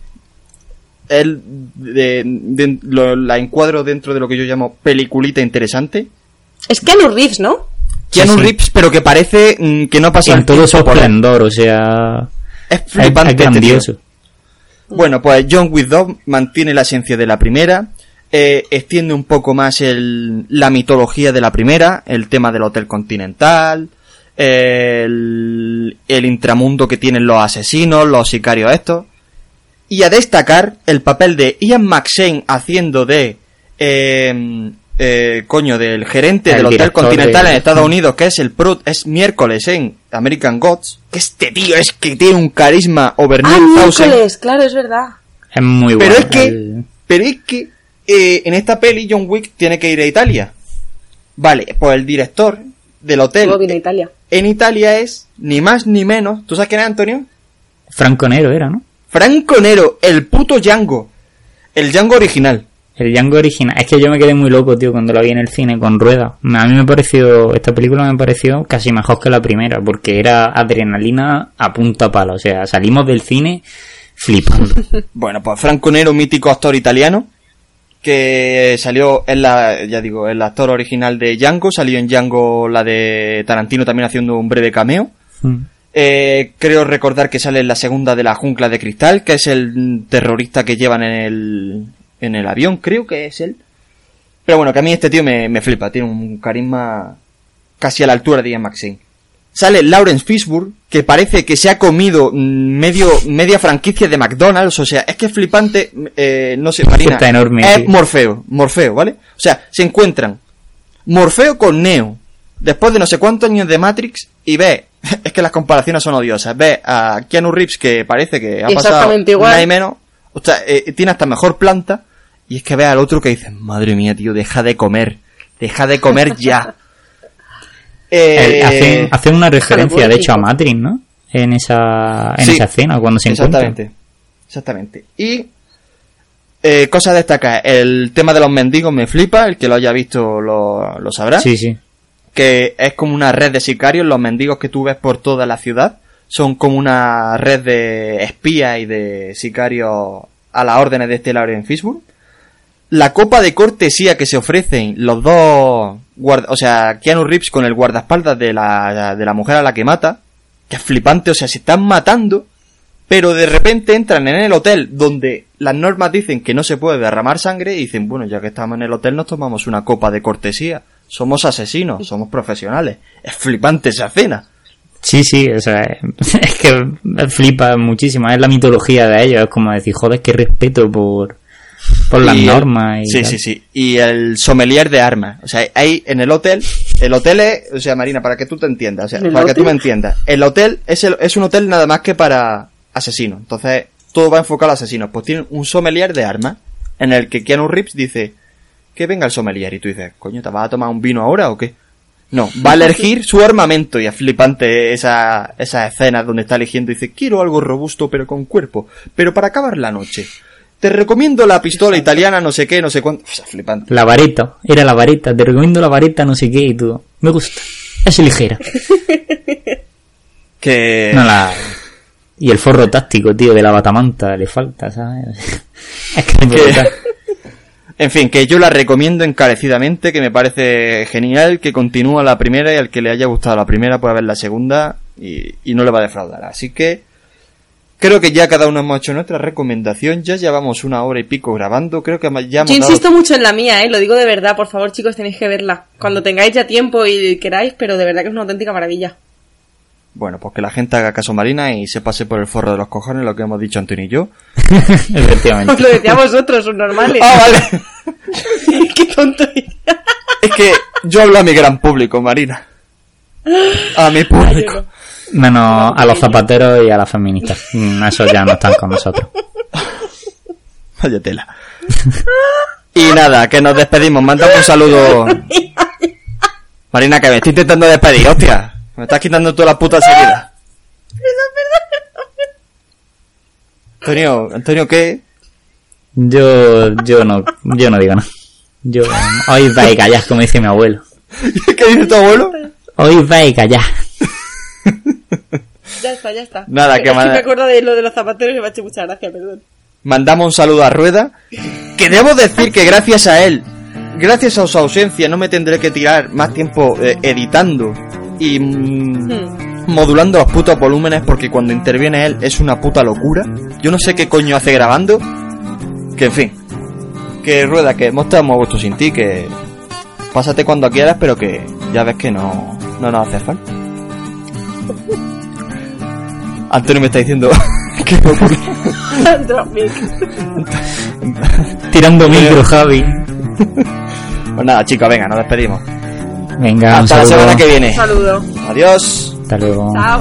Él de- de- lo- la encuadro dentro de lo que yo llamo peliculita interesante. Es Keanu Reeves, ¿no? Keanu sí. Reeves, pero que parece mm, que no pasa En todo su esplendor, o sea... Es flipante. es este grandioso. Bueno, pues John Wick 2 mantiene la esencia de la primera, eh, extiende un poco más el- la mitología de la primera, el tema del Hotel Continental, el, el intramundo que tienen los asesinos, los sicarios estos, y a destacar el papel de Ian McShane haciendo de, eh, eh, coño, del gerente El del Hotel Continental de- en Estados Unidos, que es el pro, es miércoles en American Gods, que este tío es que tiene un carisma over Ah, 9000. miércoles, claro, es verdad. Es muy Pero bueno. es que, El- pero es que eh, en esta peli John Wick tiene que ir a Italia. Vale, pues el director del hotel Italia. en Italia es ni más ni menos. ¿Tú sabes quién es Antonio? Franco Nero era, ¿no? Franco Nero, el puto Django. El Django original. El Django original. Es que yo me quedé muy loco, tío, cuando la vi en el cine con rueda. A mí me pareció, esta película me pareció casi mejor que la primera, porque era adrenalina a punta pala. O sea, salimos del cine flipando. Bueno, pues Franco Nero, mítico actor italiano, que salió en la, ya digo, el actor original de Django, salió en Django la de Tarantino también haciendo un breve cameo. Mm. Eh, creo recordar que sale en la segunda de la jungla de cristal, que es el terrorista que llevan en el, en el avión, creo que es él. Pero bueno, que a mí este tío me, me flipa, tiene un carisma casi a la altura de Ian McShane. Sale Lawrence Fishburne, que parece que se ha comido medio, media franquicia de McDonald's, o sea, es que es flipante, eh, no sé, Marina, Está enorme, es tío. Morfeo, Morfeo, ¿vale? O sea, se encuentran Morfeo con Neo, después de no sé cuántos años de Matrix, y ve, es que las comparaciones son odiosas, ve a Keanu Reeves que parece que ha pasado nada y menos, o sea, eh, tiene hasta mejor planta, y es que ve al otro que dice, madre mía, tío, deja de comer, Deja de comer ya. Eh, hacen, hacen una referencia, de hecho, a. Matrix, ¿no? En esa, en Sí. esa escena, cuando se encuentran. Exactamente. Exactamente. Y eh, cosa a destacar, el tema de los mendigos me flipa, el que lo haya visto lo, lo sabrá. Sí, sí. Que es como una red de sicarios, los mendigos que tú ves por toda la ciudad son como una red de espías y de sicarios a las órdenes de este Lauren Fishburne. La copa de cortesía que se ofrecen los dos, guarda- o sea, Keanu Reeves con el guardaespaldas de la, de la mujer a la que mata, que es flipante, o sea, se están matando, pero de repente entran en el hotel donde las normas dicen que no se puede derramar sangre y dicen, bueno, ya que estamos en el hotel nos tomamos una copa de cortesía. Somos asesinos, somos profesionales. Es flipante esa escena. Sí, sí, o sea, es que flipa muchísimo. Es la mitología de ellos. Es como decir, joder, qué respeto por, por las el- normas. Y sí, tal. sí, sí. Y el sommelier de armas. O sea, hay en el hotel, el hotel es, o sea, Marina, para que tú te entiendas, o sea, ¿En el para que hotel? tú me entiendas. El hotel es, el- es un hotel nada más que para asesinos. Entonces, todo va enfocado a asesinos. Pues tienen un sommelier de armas en el que Keanu Reeves dice que venga el sommelier y tú dices, coño, ¿te vas a tomar un vino ahora o qué? No, va a elegir su armamento y es flipante esa, esa escena donde está eligiendo y dice, quiero algo robusto pero con cuerpo, pero para acabar la noche. Te recomiendo la pistola italiana, no sé qué, no sé cuánto. O sea, flipante. La varita, era la varita. Te recomiendo la varita, no sé qué, y tú. Me gusta. Es ligera. Que... No la... Y el forro táctico, tío, de la batamanta le falta, ¿sabes? Es que. En fin, que yo la recomiendo encarecidamente, que me parece genial, que continúa la primera y al que le haya gustado la primera puede ver la segunda y, y no le va a defraudar. Así que creo que ya cada uno hemos hecho nuestra recomendación, ya llevamos una hora y pico grabando, creo que ya hemos Yo dado- insisto mucho en la mía, ¿eh? Lo digo de verdad, por favor, chicos, tenéis que verla. Cuando tengáis ya tiempo y queráis, pero de verdad que es una auténtica maravilla. Bueno, pues que la gente haga caso Marina y se pase por el forro de los cojones lo que hemos dicho Antonio y yo. Efectivamente. Os lo decía a vosotros, sus normales. Ah, vale. Qué tonto. es que yo hablo a mi gran público, Marina. A mi público. Menos a los zapateros y a las feministas. Mm, Esos ya no están con nosotros. Vaya tela. Y nada, que nos despedimos. Mandamos un saludo. Marina, que me estoy intentando despedir, hostia. Me estás quitando toda la puta seguida. Antonio, Antonio, ¿qué? Yo, yo no, yo no digo nada. Yo, hoy va y callar, como dice mi abuelo. ¿Qué dice tu abuelo? Hoy va y callar. Ya está, ya está. Nada, Es que manda- me acuerdo de lo de los zapateros y me ha hecho mucha gracia, perdón. Mandamos un saludo a Rueda. Que debo decir que gracias a él, gracias a su ausencia, no me tendré que tirar más tiempo eh, editando y mm, Hmm. modulando los putos volúmenes porque cuando interviene él es una puta locura. Yo no sé qué coño hace grabando. Que en fin. Que Rueda, que hemos estado muy a gusto sin ti, que pásate cuando quieras, pero que ya ves que no, no nos hace falta. Antonio me está diciendo que. Tirando micro, Javi. Pues nada, chicos, venga, nos despedimos. Venga, un Hasta la semana que viene. Un saludo. Adiós. Hasta luego. Chao.